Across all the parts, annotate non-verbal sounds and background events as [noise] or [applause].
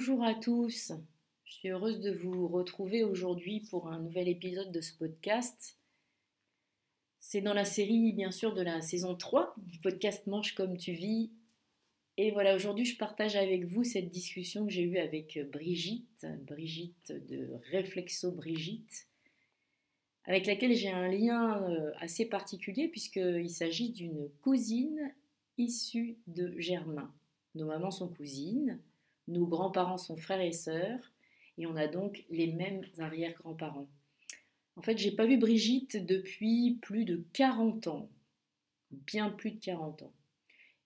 Bonjour à tous, je suis heureuse de vous retrouver aujourd'hui pour un nouvel épisode de ce podcast. C'est dans la série, bien sûr, de la saison 3 du podcast Mange comme tu vis. Et voilà, aujourd'hui, je partage avec vous cette discussion que j'ai eue avec Brigitte, Brigitte de Réflexo Brigitte, avec laquelle j'ai un lien euh, assez particulier puisqu'il s'agit d'une cousine issue de Germain. Nos mamans sont cousines, nos grands-parents sont frères et sœurs, et on a donc les mêmes arrière-grands-parents. En fait, j'ai pas vu Brigitte depuis plus de 40 ans, bien plus de 40 ans.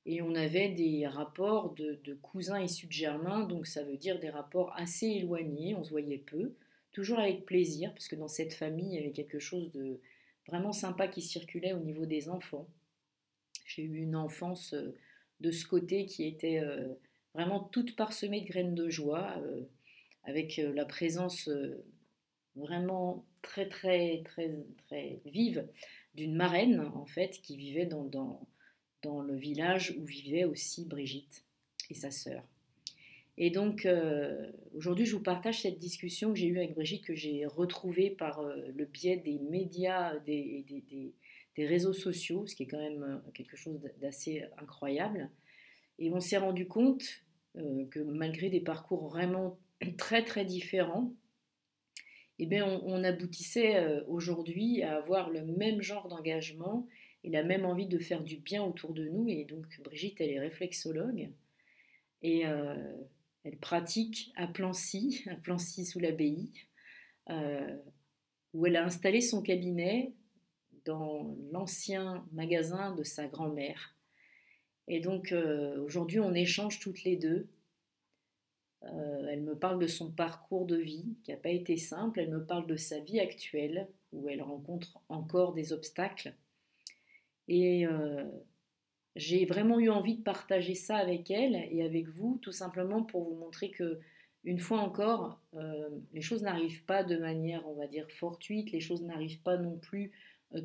Et on avait des rapports de, cousins issus de Germain, donc ça veut dire des rapports assez éloignés, on se voyait peu, toujours avec plaisir, parce que dans cette famille, il y avait quelque chose de vraiment sympa qui circulait au niveau des enfants. J'ai eu une enfance euh, de ce côté qui était euh, vraiment toute parsemée de graines de joie, euh, avec la présence vraiment très très très très vive d'une marraine en fait qui vivait dans, dans, le village où vivait aussi Brigitte et sa sœur. Et donc euh, aujourd'hui je vous partage cette discussion que j'ai eue avec Brigitte que j'ai retrouvée par euh, le biais des médias, des, des, des, réseaux sociaux, ce qui est quand même euh, quelque chose d'assez incroyable. Et on s'est rendu compte que malgré des parcours vraiment [clears throat] très très différents, eh bien, on, aboutissait euh, aujourd'hui à avoir le même genre d'engagement et la même envie de faire du bien autour de nous. Et donc, Brigitte, elle est réflexologue et euh, elle pratique à Plancy, [laughs] à Plancy sous l'abbaye, euh, où elle a installé son cabinet dans l'ancien magasin de sa grand-mère. Et donc, aujourd'hui, on échange toutes les deux euh, elle me parle de son parcours de vie qui n'a pas été simple. Elle me parle de sa vie actuelle où elle rencontre encore des obstacles. Et euh, j'ai vraiment eu envie de partager ça avec elle et avec vous, tout simplement pour vous montrer que, une fois encore, euh, les choses n'arrivent pas de manière, on va dire, fortuite. Les choses n'arrivent pas non plus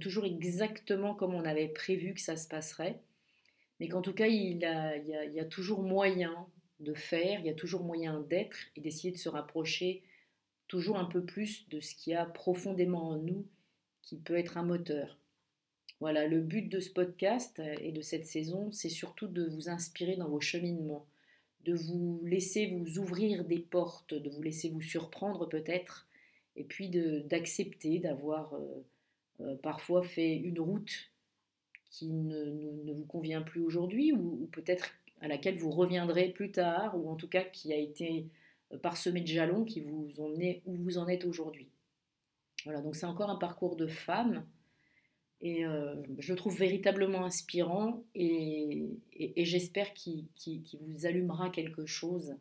toujours exactement comme on avait prévu que ça se passerait. Mais qu'en tout cas, il y, a, toujours moyen de faire, il y a toujours moyen d'être et d'essayer de se rapprocher toujours un peu plus de ce qu'il y a profondément en nous qui peut être un moteur. Voilà, le but de ce podcast et de cette saison, c'est surtout de vous inspirer dans vos cheminements, de vous laisser vous ouvrir des portes, de vous laisser vous surprendre peut-être, et puis d'accepter d'avoir euh, euh, parfois fait une route qui ne, vous convient plus aujourd'hui, ou peut-être à laquelle vous reviendrez plus tard, ou en tout cas qui a été euh, parsemé de jalons qui vous ont mené où vous en êtes aujourd'hui. Voilà, donc c'est encore un parcours de femme, et euh, je le trouve véritablement inspirant, et, j'espère qu'il vous allumera quelque chose,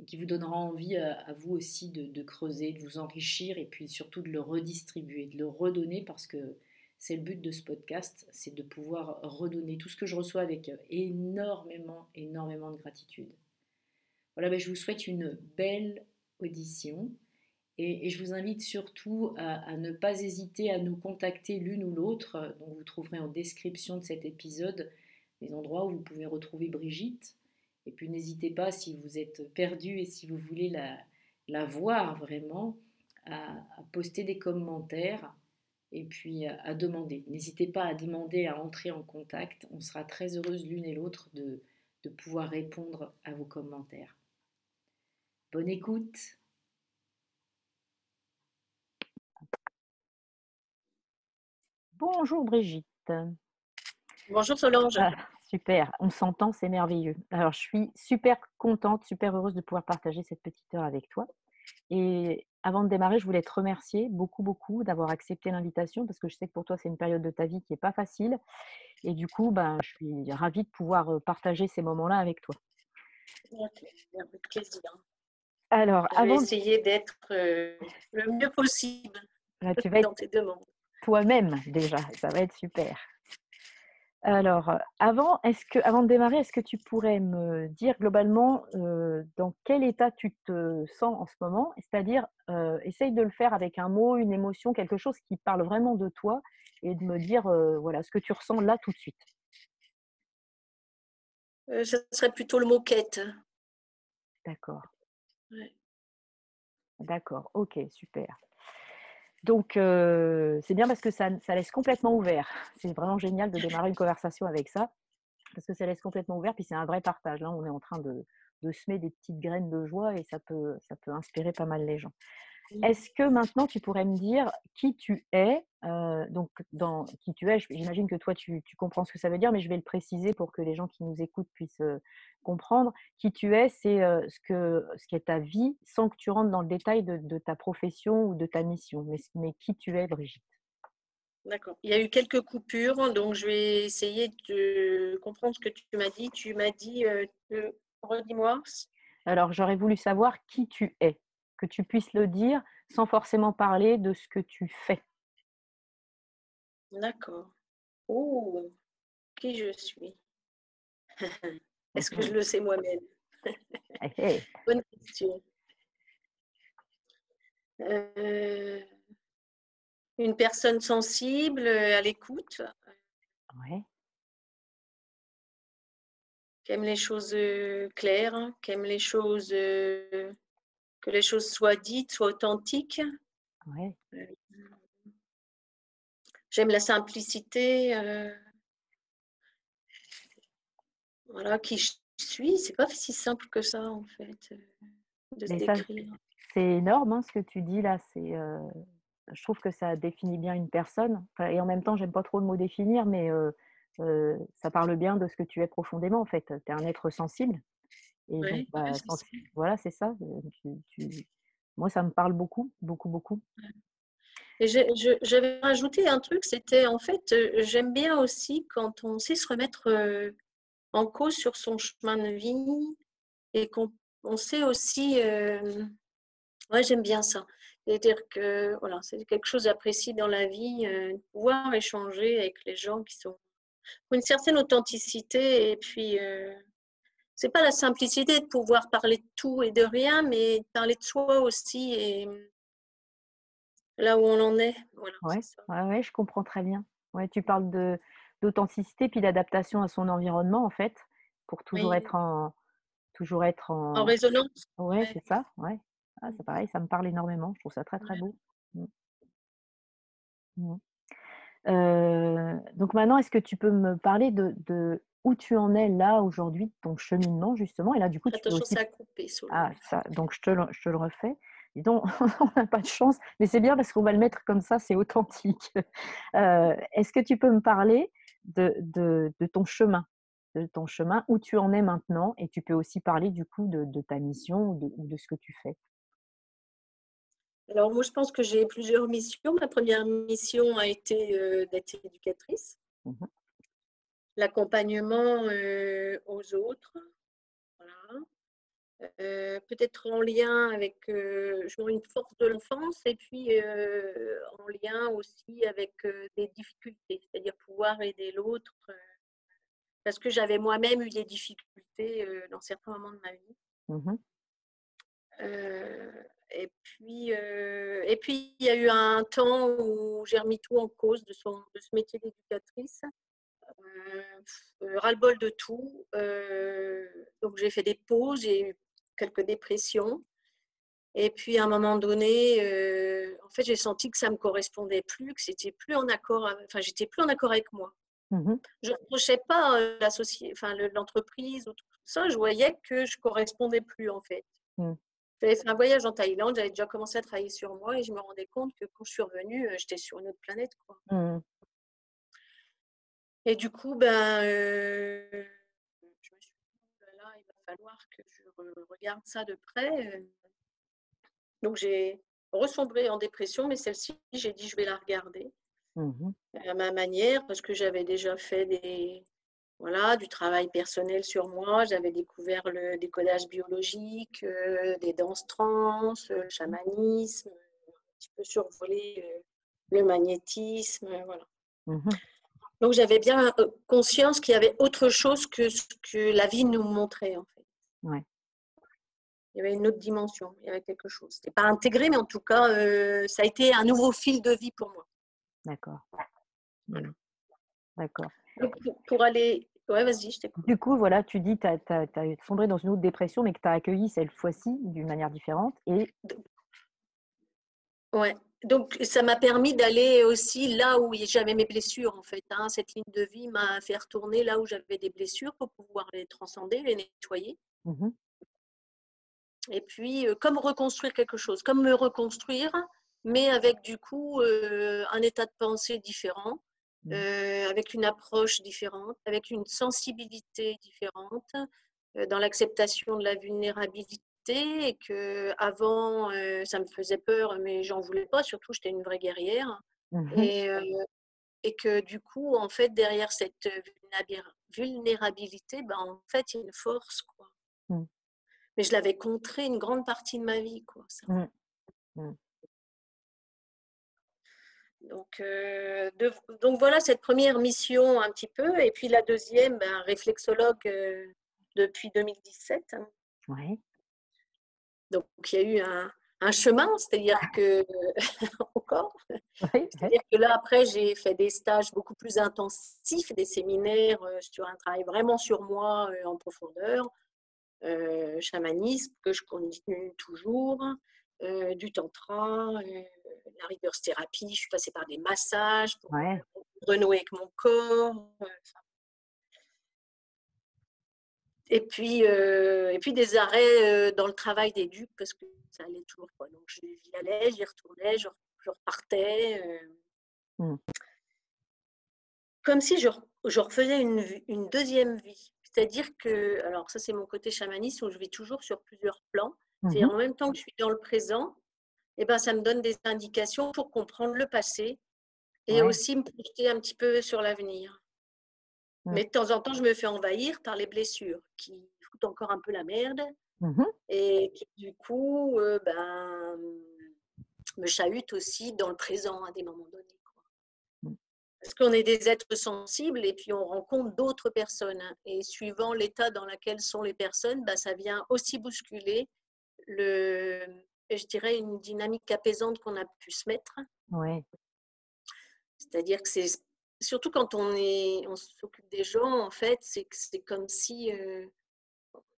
et qui vous donnera envie à, vous aussi de, creuser, de vous enrichir, et puis surtout de le redistribuer, de le redonner, parce que c'est le but de ce podcast, c'est de pouvoir redonner tout ce que je reçois avec énormément, énormément de gratitude. Voilà, ben, je vous souhaite une belle audition et, je vous invite surtout à, ne pas hésiter à nous contacter l'une ou l'autre. Donc vous trouverez en description de cet épisode les endroits où vous pouvez retrouver Brigitte. Et puis n'hésitez pas si vous êtes perdu et si vous voulez la, la voir vraiment à, poster des commentaires et puis à, demander. N'hésitez pas à demander, à entrer en contact. On sera très heureuse l'une et l'autre de, de pouvoir répondre à vos commentaires. Bonne écoute. Bonjour Brigitte. Bonjour Solange. Ah, super, on s'entend, c'est merveilleux. Alors je suis super contente, super heureuse de pouvoir partager cette petite heure avec toi. Et avant de démarrer, je voulais te remercier beaucoup, beaucoup d'avoir accepté l'invitation parce que je sais que pour toi, c'est une période de ta vie qui n'est pas facile. Et du coup, ben, je suis ravie de pouvoir partager ces moments-là avec toi. Avec plaisir. Alors, je vais essayer d'être le mieux possible bah, [laughs] tu vas dans tes demandes. Toi-même déjà, ça va être super. Alors, avant, est-ce que, avant de démarrer, est-ce que tu pourrais me dire globalement euh, dans quel état tu te sens en ce moment? C'est-à-dire, euh, essaye de le faire avec un mot, une émotion, quelque chose qui parle vraiment de toi et de me dire euh, voilà ce que tu ressens là tout de suite. ce serait plutôt le mot quête. D'accord. D'accord, ok, super. Donc, c'est bien parce que ça, laisse complètement ouvert. C'est vraiment génial de démarrer une conversation avec ça, parce que ça laisse complètement ouvert, puis c'est un vrai partage. Là, on est en train de, semer des petites graines de joie et ça peut, ça peut inspirer pas mal les gens. Est-ce que maintenant tu pourrais me dire qui tu es Donc, dans qui tu es, j'imagine que toi tu, comprends ce que ça veut dire, mais je vais le préciser pour que les gens qui nous écoutent puissent comprendre. Qui tu es, c'est ce, que, ce qui est ta vie, sans que tu rentres dans le détail de, ta profession ou de ta mission. Mais, mais qui tu es, Brigitte? D'accord. Il y a eu quelques coupures, donc je vais essayer de comprendre ce que tu m'as dit. Tu m'as dit, redis-moi. Alors, j'aurais voulu savoir qui tu es que tu puisses le dire sans forcément parler de ce que tu fais. D'accord. Oh, qui je suis? [laughs] Est-ce que je le sais moi-même? [laughs] Bonne question. Euh, une personne sensible, à l'écoute? Ouais. Qui aime les choses euh, claires, qui aime les choses euh, que les choses soient dites, soient authentiques. Euh, j'aime la simplicité. Euh, voilà, qui je suis. C'est pas si simple que ça, en fait, euh, de se décrire. C'est énorme hein, ce que tu dis là. C'est, je trouve que ça définit bien une personne. et en même temps, j'aime pas trop le mot définir, mais ça parle bien de ce que tu es profondément. En fait, tu es un être sensible. Et bah, voilà, c'est ça. Moi, ça me parle beaucoup, beaucoup, beaucoup. Et j'avais rajouté un truc, c'était en fait, j'aime bien aussi quand on sait se remettre en cause sur son chemin de vie et qu'on on sait aussi. ouais, j'aime bien ça. C'est-à-dire que voilà, c'est quelque chose d'apprécié dans la vie, pouvoir échanger avec les gens qui sont une certaine authenticité et puis c'est pas la simplicité de pouvoir parler de tout et de rien, mais parler de soi aussi et là où on en est. Voilà, ouais, ouais, je comprends très bien. Ouais, tu parles de d'authenticité puis d'adaptation à son environnement en fait, pour toujours être en toujours être en, en résonance. Ouais, c'est ça. Ouais. Ah, c'est pareil, ça me parle énormément. Je trouve ça très très beau. Mmh. Mmh. Euh, donc maintenant, est-ce que tu peux me parler de, de où tu en es là aujourd'hui de ton cheminement justement. Et là, du coup, tu peux aussi... ça coupé. Ah, ça, donc je te le, je te le refais. Dis donc, [laughs] on n'a pas de chance, mais c'est bien parce qu'on va le mettre comme ça, c'est authentique. [laughs] Euh, est-ce que tu peux me parler de, de, de, ton chemin, de ton chemin, où tu en es maintenant, et tu peux aussi parler du coup de, de ta mission ou de, ce que tu fais. Alors moi, je pense que j'ai plusieurs missions. Ma première mission a été euh, d'être éducatrice. Mmh l'accompagnement aux autres. peut-être en lien avec une force de l'enfance et puis en lien aussi avec des difficultés, c'est-à-dire pouvoir aider l'autre parce que j'avais moi-même eu des difficultés dans certains moments de ma vie. Mmh et puis, et puis, il y a eu un temps où j'ai remis tout en cause de, son, de ce métier d'éducatrice euh, ras-le-bol de tout. Euh, donc j'ai fait des pauses, j'ai eu quelques dépressions. Et puis à un moment donné, euh, en fait, j'ai senti que ça me correspondait plus, que c'était plus en accord, enfin, j'étais plus en accord avec moi. Mmh Je ne reprochais pas euh, enfin, l'entreprise ou tout ça. Je voyais que je correspondais plus en fait. Mmh. J'avais fait un voyage en Thaïlande, j'avais déjà commencé à travailler sur moi et je me rendais compte que quand je suis revenue, euh, j'étais sur une autre planète. Quoi. Mmh Et du coup, ben, euh, je me suis dit, oh là, il va falloir que je regarde ça de près. Donc j'ai ressombré en dépression, mais celle-ci, j'ai dit, je vais la regarder Mmh à ma manière, parce que j'avais déjà fait des, voilà, du travail personnel sur moi. J'avais découvert le décodage biologique, euh, des danses trans, le chamanisme, un petit peu survolé euh, le magnétisme, voilà. Mmh Donc j'avais bien euh, conscience qu'il y avait autre chose que ce que la vie nous montrait en fait. Ouais. Il y avait une autre dimension, il y avait quelque chose. C'était pas intégré, mais en tout cas, euh, ça a été un nouveau fil de vie pour moi. D'accord. Voilà. D'accord. Pour, pour aller, ouais, vas-y, je t'écoute. Du coup, voilà, tu dis que tu as, sombré dans une autre dépression, mais que tu as accueilli cette fois-ci d'une manière différente. Et Ouais. Donc, ça m'a permis d'aller aussi là où j'avais mes blessures, en fait. hein. Cette ligne de vie m'a fait retourner là où j'avais des blessures pour pouvoir les transcender, les nettoyer. Mmh Et puis, euh, comme reconstruire quelque chose, comme me reconstruire, mais avec du coup euh, un état de pensée différent, Mmh. euh, avec une approche différente, avec une sensibilité différente, dans l'acceptation de la vulnérabilité et que avant euh, ça me faisait peur, mais j'en voulais pas. Surtout, j'étais une vraie guerrière. Mmh Et, euh, et que du coup, en fait, derrière cette vulnérabi- vulnérabilité, ben, en fait, il y a une force, quoi. Mmh. Mais je l'avais contré une grande partie de ma vie, quoi. ça. Mmh. Donc, euh, de- donc voilà cette première mission un petit peu. Et puis la deuxième, ben, réflexologue euh, depuis 2017. hein. Donc il y a eu un, un chemin, c'est-à-dire que [laughs] encore, ouais. c'est-à-dire que là après j'ai fait des stages beaucoup plus intensifs, des séminaires euh, sur un travail vraiment sur moi euh, en profondeur, euh, chamanisme que je continue toujours, du tantra, la reverse thérapie. Je suis passée par des massages pour Ouais. renouer avec mon corps. enfin. Et puis, euh, et puis des arrêts euh, dans le travail des ducs parce que ça allait toujours pas. Donc j'y allais, j'y retournais, je, re- je repartais. euh. Mm. Comme si je, re- je refaisais une, deuxième vie. C'est-à-dire que, alors ça c'est mon côté chamaniste où je vis toujours sur plusieurs plans. C'est-à-dire Mmh en même temps que je suis dans le présent, et ben, ça me donne des indications pour comprendre le passé et Ouais. aussi me projeter un petit peu sur l'avenir. Mm. Mais de temps en temps, je me fais envahir par les blessures qui foutent encore un peu la merde Mmh et qui, du coup, euh, ben, me chahutent aussi dans le présent à des moments donnés. quoi. Mm. Parce qu'on est des êtres sensibles et puis on rencontre d'autres personnes. Et suivant l'état dans lequel sont les personnes, ben, ça vient aussi bousculer le, je dirais, une dynamique apaisante qu'on a pu se mettre. Ouais. C'est-à-dire que c'est surtout quand on est, on s'occupe des gens, en fait, c'est comme si euh,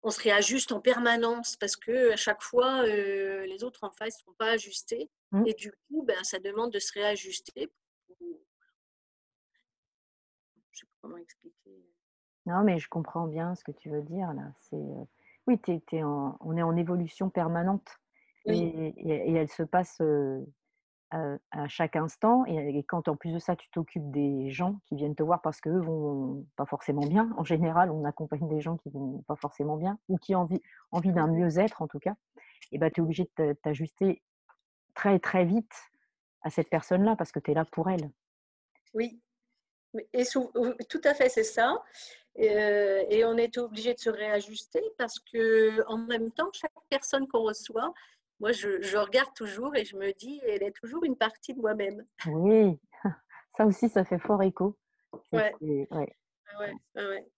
on se réajuste en permanence parce que à chaque fois, euh, les autres en face ne sont pas ajustés Mm. et du coup, ben, ça demande de se réajuster. pour- Je sais pas comment expliquer. Non, mais je comprends bien ce que tu veux dire là. C'est euh, oui, en- on est en évolution permanente et, Oui. et- et elle se passe à, à chaque instant. Et, et quand en plus de ça, tu t'occupes des gens qui viennent te voir parce qu'eux vont pas forcément bien. En général, on accompagne des gens qui vont pas forcément bien ou qui ont envie, envie d'un mieux-être en tout cas. Et ben, tu es obligé de t'a- t'ajuster très très vite à cette personne-là parce que tu es là pour elle. Oui, et tout à fait, c'est ça. Euh, et on est obligé de se réajuster parce que en même temps, chaque personne qu'on reçoit, moi, je, je regarde toujours et je me dis, elle est toujours une partie de moi-même. Oui, [laughs] ça aussi, ça fait fort écho. Ouais. ouais. Ah ouais, ah ouais.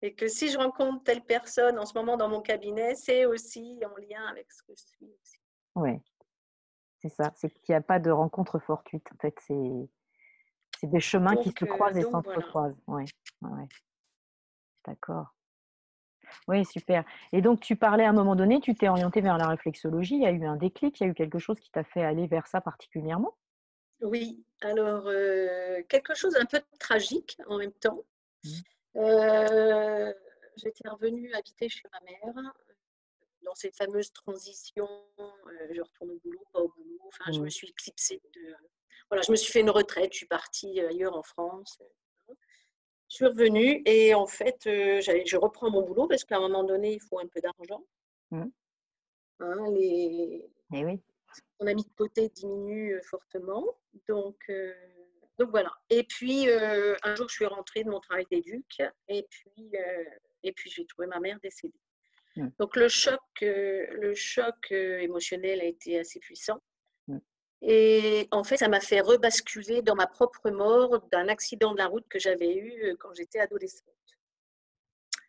Et que si je rencontre telle personne en ce moment dans mon cabinet, c'est aussi en lien avec ce que je suis aussi. Ouais, c'est ça. C'est qu'il n'y a pas de rencontre fortuite. En fait, c'est des chemins qui se euh, croisent et donc, voilà. s'entrecroisent. Ouais, ouais. D'accord. Oui, super. Et donc, tu parlais à un moment donné, tu t'es orienté vers la réflexologie. Il y a eu un déclic, il y a eu quelque chose qui t'a fait aller vers ça particulièrement? Oui, alors, euh, quelque chose un peu tragique en même temps. Mmh. Euh, j'étais revenue habiter chez ma mère dans cette fameuse transition, je retourne au boulot, pas au boulot. Enfin, je me mmh. suis éclipsée de. Voilà, je me suis fait une retraite, je suis partie ailleurs en France. Je suis revenue et en fait, je reprends mon boulot parce qu'à un moment donné, il faut un peu d'argent. Mmh. Hein, les... Et oui. On a mis de côté diminue fortement. Donc, donc voilà. Et puis, un jour, je suis rentrée de mon travail d'éduc et puis, et puis j'ai trouvé ma mère décédée. Mmh. Donc le choc, le choc émotionnel a été assez puissant. Et en fait, ça m'a fait rebasculer dans ma propre mort d'un accident de la route que j'avais eu quand j'étais adolescente.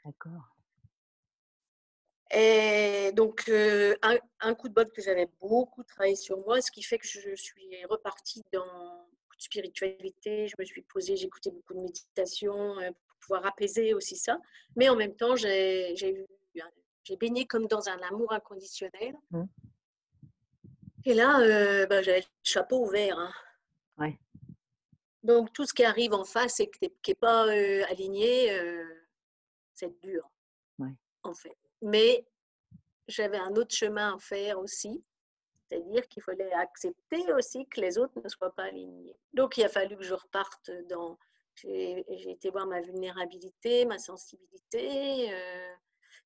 D'accord. Et donc, un, coup de bol que j'avais beaucoup travaillé sur moi, ce qui fait que je suis repartie dans de spiritualité. Je me suis posée, écouté beaucoup de méditation pour pouvoir apaiser aussi ça. Mais en même temps, j'ai baigné comme dans un amour inconditionnel. Mmh. Et là, euh, ben, j'avais le chapeau ouvert. Hein. Ouais. Donc, tout ce qui arrive en face et qui n'est pas euh, aligné, euh, c'est dur, ouais. en fait. Mais j'avais un autre chemin à faire aussi, c'est-à-dire qu'il fallait accepter aussi que les autres ne soient pas alignés. Donc, il a fallu que je reparte dans... J'ai été voir ma vulnérabilité, ma sensibilité,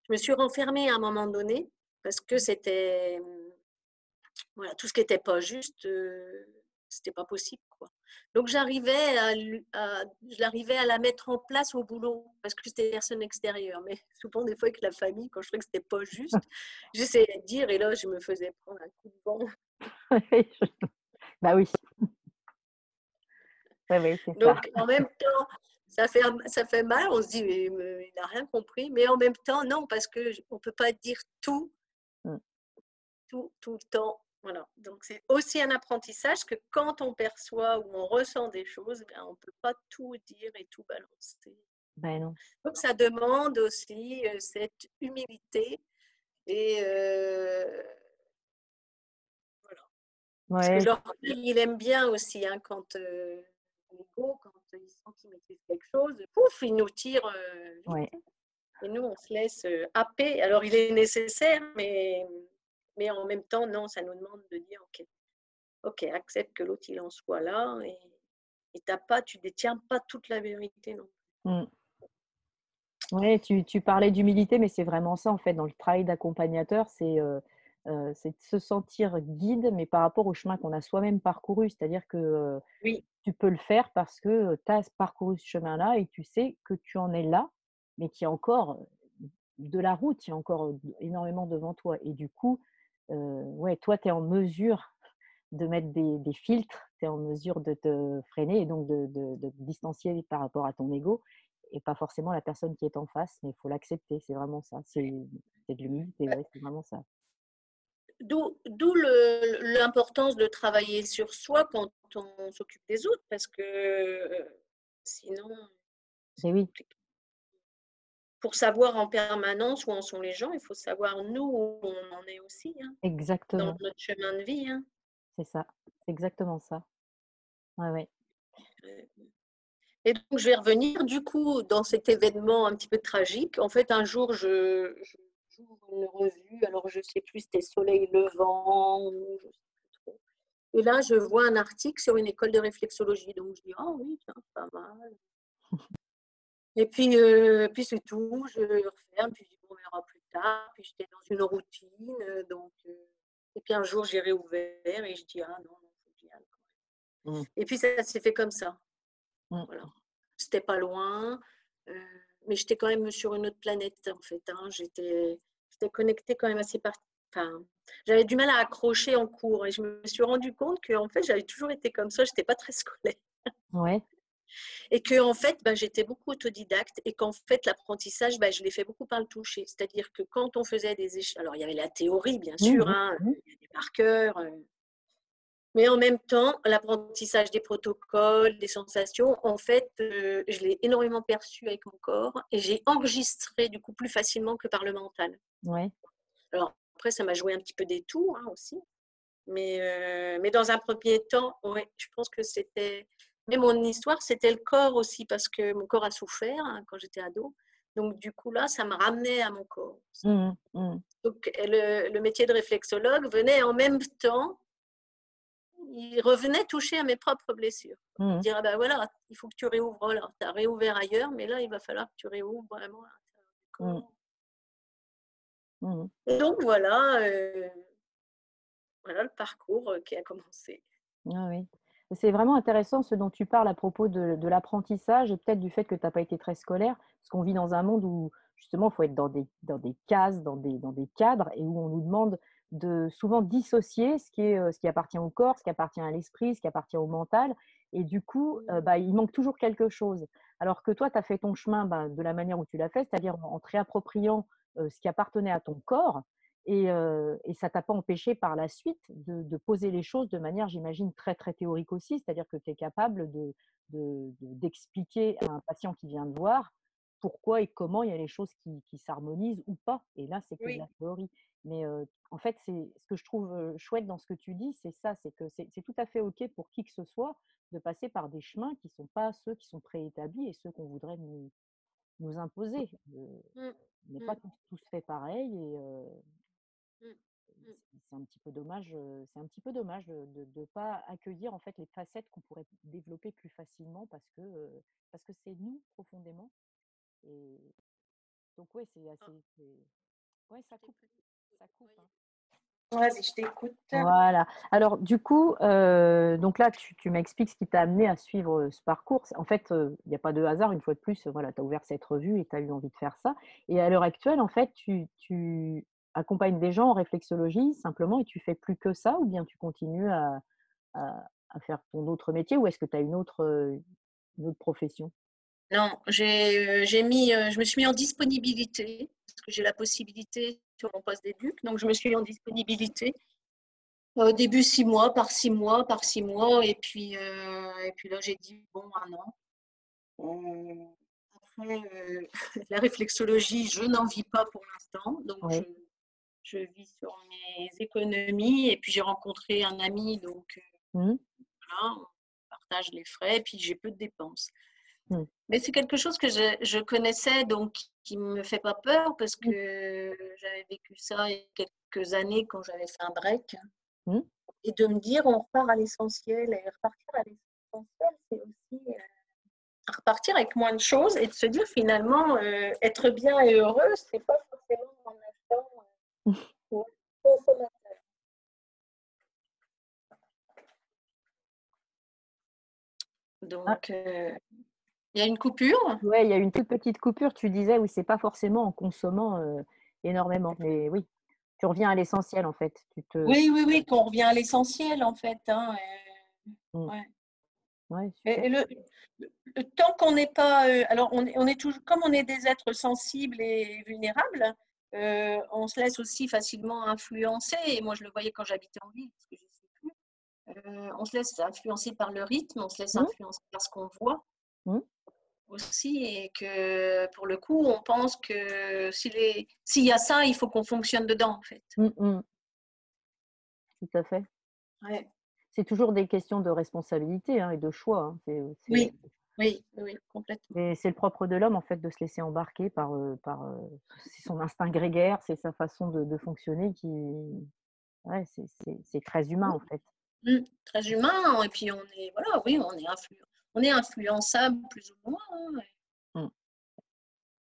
je me suis renfermée à un moment donné parce que c'était voilà tout ce qui n'était pas juste euh, c'était pas possible quoi donc j'arrivais à, j'arrivais à la mettre en place au boulot parce que c'était personne extérieure mais [laughs] souvent des fois avec la famille quand je trouvais que c'était pas juste [laughs] j'essayais de dire et là je me faisais prendre un coup de vent bah oui donc en même temps ça fait, ça fait mal, on se dit, mais, il n'a rien compris, mais en même temps, non, parce qu'on ne peut pas dire tout, mmh. tout, tout le temps. Voilà. Donc, c'est aussi un apprentissage que quand on perçoit ou on ressent des choses, ben, on ne peut pas tout dire et tout balancer. Ben non. Donc, ça demande aussi euh, cette humilité et euh, voilà. Parce que l'orgueil, il aime bien aussi hein, quand euh, l'ego, quand il sent qu'il maîtrise quelque chose, pouf, il nous tire euh, Et nous, on se laisse happer. Alors, il est nécessaire, mais, mais en même temps, non, ça nous demande de dire, OK, ok, accepte que l'autre, il en soit là. Et, et pas, tu détiens pas toute la vérité non mmh. Oui, tu, tu, parlais d'humilité, mais c'est vraiment ça, en fait, dans le travail d'accompagnateur, c'est euh, c'est de se sentir guide, mais par rapport au chemin qu'on a soi-même parcouru. C'est-à-dire que oui. tu peux le faire parce que tu as parcouru ce chemin-là et tu sais que tu en es là, mais qu'il y a encore de la route, il y a encore énormément devant toi. Et du coup, ouais, toi, tu es en mesure de mettre des, filtres, tu es en mesure de te freiner et donc de, de, distancier par rapport à ton ego et pas forcément la personne qui est en face, mais il faut l'accepter, c'est vraiment ça. C'est de l'humilité, c'est vraiment ça. D'où l'importance de travailler sur soi quand on s'occupe des autres, parce que sinon, c'est oui. Pour savoir en permanence où en sont les gens, il faut savoir nous où on en est aussi. Hein, exactement. Dans notre chemin de vie. Hein. C'est ça, c'est exactement ça. Ouais, ouais. Et donc, je vais revenir du coup dans cet événement un petit peu tragique. En fait, un jour, je une revue, alors je ne sais plus, c'était Soleil Levant, je sais plus trop. Et là, je vois un article sur une école de réflexologie. Donc, je dis, ah oui, tiens, pas mal. Et puis, euh, puis c'est tout, je referme, puis je dis, on verra plus tard. Puis j'étais dans une routine. Donc, euh, et puis un jour, j'ai réouvert et je dis, ah non, non, faut bien. Mmh. Et puis, ça s'est fait comme ça. Mmh. Voilà. C'était pas loin. Euh, mais j'étais quand même sur une autre planète en fait. Hein. J'étais, j'étais connectée quand même assez par... Enfin, j'avais du mal à accrocher en cours et je me suis rendu compte que en fait j'avais toujours été comme ça. J'étais pas très scolaire. Ouais. Et que en fait, bah, j'étais beaucoup autodidacte et qu'en fait l'apprentissage, bah, je l'ai fait beaucoup par le toucher. C'est-à-dire que quand on faisait des échecs, alors il y avait la théorie bien mmh sûr, hein, il y avait des marqueurs, euh, Mais en même temps, l'apprentissage des protocoles, des sensations, en fait, euh, je l'ai énormément perçu avec mon corps et j'ai enregistré du coup plus facilement que par le mental. Ouais. Alors après, ça m'a joué un petit peu des tours hein, aussi. Mais, euh, mais dans un premier temps, ouais, je pense que c'était. Mais mon histoire, c'était le corps aussi, parce que mon corps a souffert hein, quand j'étais ado. Donc, du coup, là, ça me ramenait à mon corps. Mmh, mmh. Donc, le, le, métier de réflexologue venait en même temps, il revenait toucher à mes propres blessures. Mmh. Dire, ah ben voilà, il faut que tu réouvres là. Tu as réouvert ailleurs, mais là, il va falloir que tu réouvres vraiment à l'intérieur corps. Et donc, voilà. Euh, voilà le parcours euh, qui a commencé. Ah oui. C'est vraiment intéressant ce dont tu parles à propos de, l'apprentissage et peut-être du fait que tu n'as pas été très scolaire, parce qu'on vit dans un monde où justement il faut être dans des, dans cases, dans des, dans des cadres, et où on nous demande de souvent dissocier ce qui, est, euh, ce qui appartient au corps, ce qui appartient à l'esprit, ce qui appartient au mental. Et du coup, euh, bah, il manque toujours quelque chose. Alors que toi, tu as fait ton chemin bah, de la manière où tu l'as fait, c'est-à-dire en, te réappropriant ce qui appartenait à ton corps et, et ça t'a pas empêché par la suite de, de, poser les choses de manière, j'imagine, très très théorique aussi, c'est-à-dire que tu es capable d'expliquer de, de, à un patient qui vient te voir pourquoi et comment il y a les choses qui, qui s'harmonisent ou pas. Et là, c'est que oui. de la théorie. Mais euh, en fait, c'est ce que je trouve chouette dans ce que tu dis, c'est ça, c'est que c'est tout à fait OK pour qui que ce soit de passer par des chemins qui ne sont pas ceux qui sont préétablis et ceux qu'on voudrait nous, nous imposer. Euh, Mmh. on n'est Mmh. pas tous, tous faits pareil et euh. C'est un petit peu dommage, c'est un petit peu dommage de ne pas accueillir en fait les facettes qu'on pourrait développer plus facilement parce que parce que c'est nous profondément. Et donc ouais, c'est Ah. assez, ouais, ça coupe, ça coupe. hein. Vas-y, je t'écoute. Voilà. Alors, du coup, euh, donc là, tu, tu m'expliques ce qui t'a amené à suivre ce parcours. En fait, il n'y a pas de hasard, une fois de plus, voilà, tu as ouvert cette revue et tu as eu envie de faire ça. Et à l'heure actuelle, en fait, tu, tu accompagnes des gens en réflexologie simplement et tu fais plus que ça ou bien tu continues à, à, à faire ton autre métier ou est-ce que tu as une autre, une autre profession? Non, j'ai j'ai mis, euh, je me suis mis en disponibilité parce que j'ai la possibilité sur mon poste d'éduc. Donc, je me suis mis en disponibilité. Au début, six mois, par six mois, par six mois. Et puis, euh, et puis là, j'ai dit, bon, un an. Euh, après, euh, [laughs] la réflexologie, je n'en vis pas pour l'instant. Donc, Oui. je, je vis sur mes économies. Et puis, j'ai rencontré un ami. Donc, euh, Mhm. voilà, on partage les frais. Et puis, j'ai peu de dépenses. Mm. Mais c'est quelque chose que je, je connaissais, donc qui ne me fait pas peur parce Mm. que j'avais vécu ça il y a quelques années quand j'avais fait un break. Et de me dire, on repart à l'essentiel. Et repartir à l'essentiel, c'est aussi euh, repartir avec moins de choses et de se dire finalement, euh, être bien et heureux, c'est pas forcément en achetant euh, ou consommateur. Donc, euh, il y a une coupure? Oui, il y a une toute petite coupure. Tu disais, oui, c'est pas forcément en consommant euh, énormément, mais oui, tu reviens à l'essentiel en fait. Tu te... Oui, oui, oui, qu'on revient à l'essentiel en fait. Hein, euh, Mm. ouais. Ouais, Et, le, temps qu'on n'est pas, euh, alors on est, on est toujours, comme on est des êtres sensibles et vulnérables, euh, on se laisse aussi facilement influencer. Et moi, je le voyais quand j'habitais en ville, parce que. Euh, on se laisse influencer par le rythme, on se laisse Mm. influencer par ce qu'on voit Mm. aussi, et que pour le coup, on pense que s'il est- y a ça, il faut qu'on fonctionne dedans, en fait. Mm, mm. Tout à fait. Ouais. C'est toujours des questions de responsabilité hein, et de choix. hein. Oui, oui, oui, complètement. Et c'est le propre de l'homme, en fait, de se laisser embarquer par, euh, par euh, son instinct grégaire, c'est sa façon de, de fonctionner qui. Ouais, c'est très humain, en fait. Mm, très humain et puis on est voilà oui on est influ- on est influençable plus ou moins hein, ouais. Mm.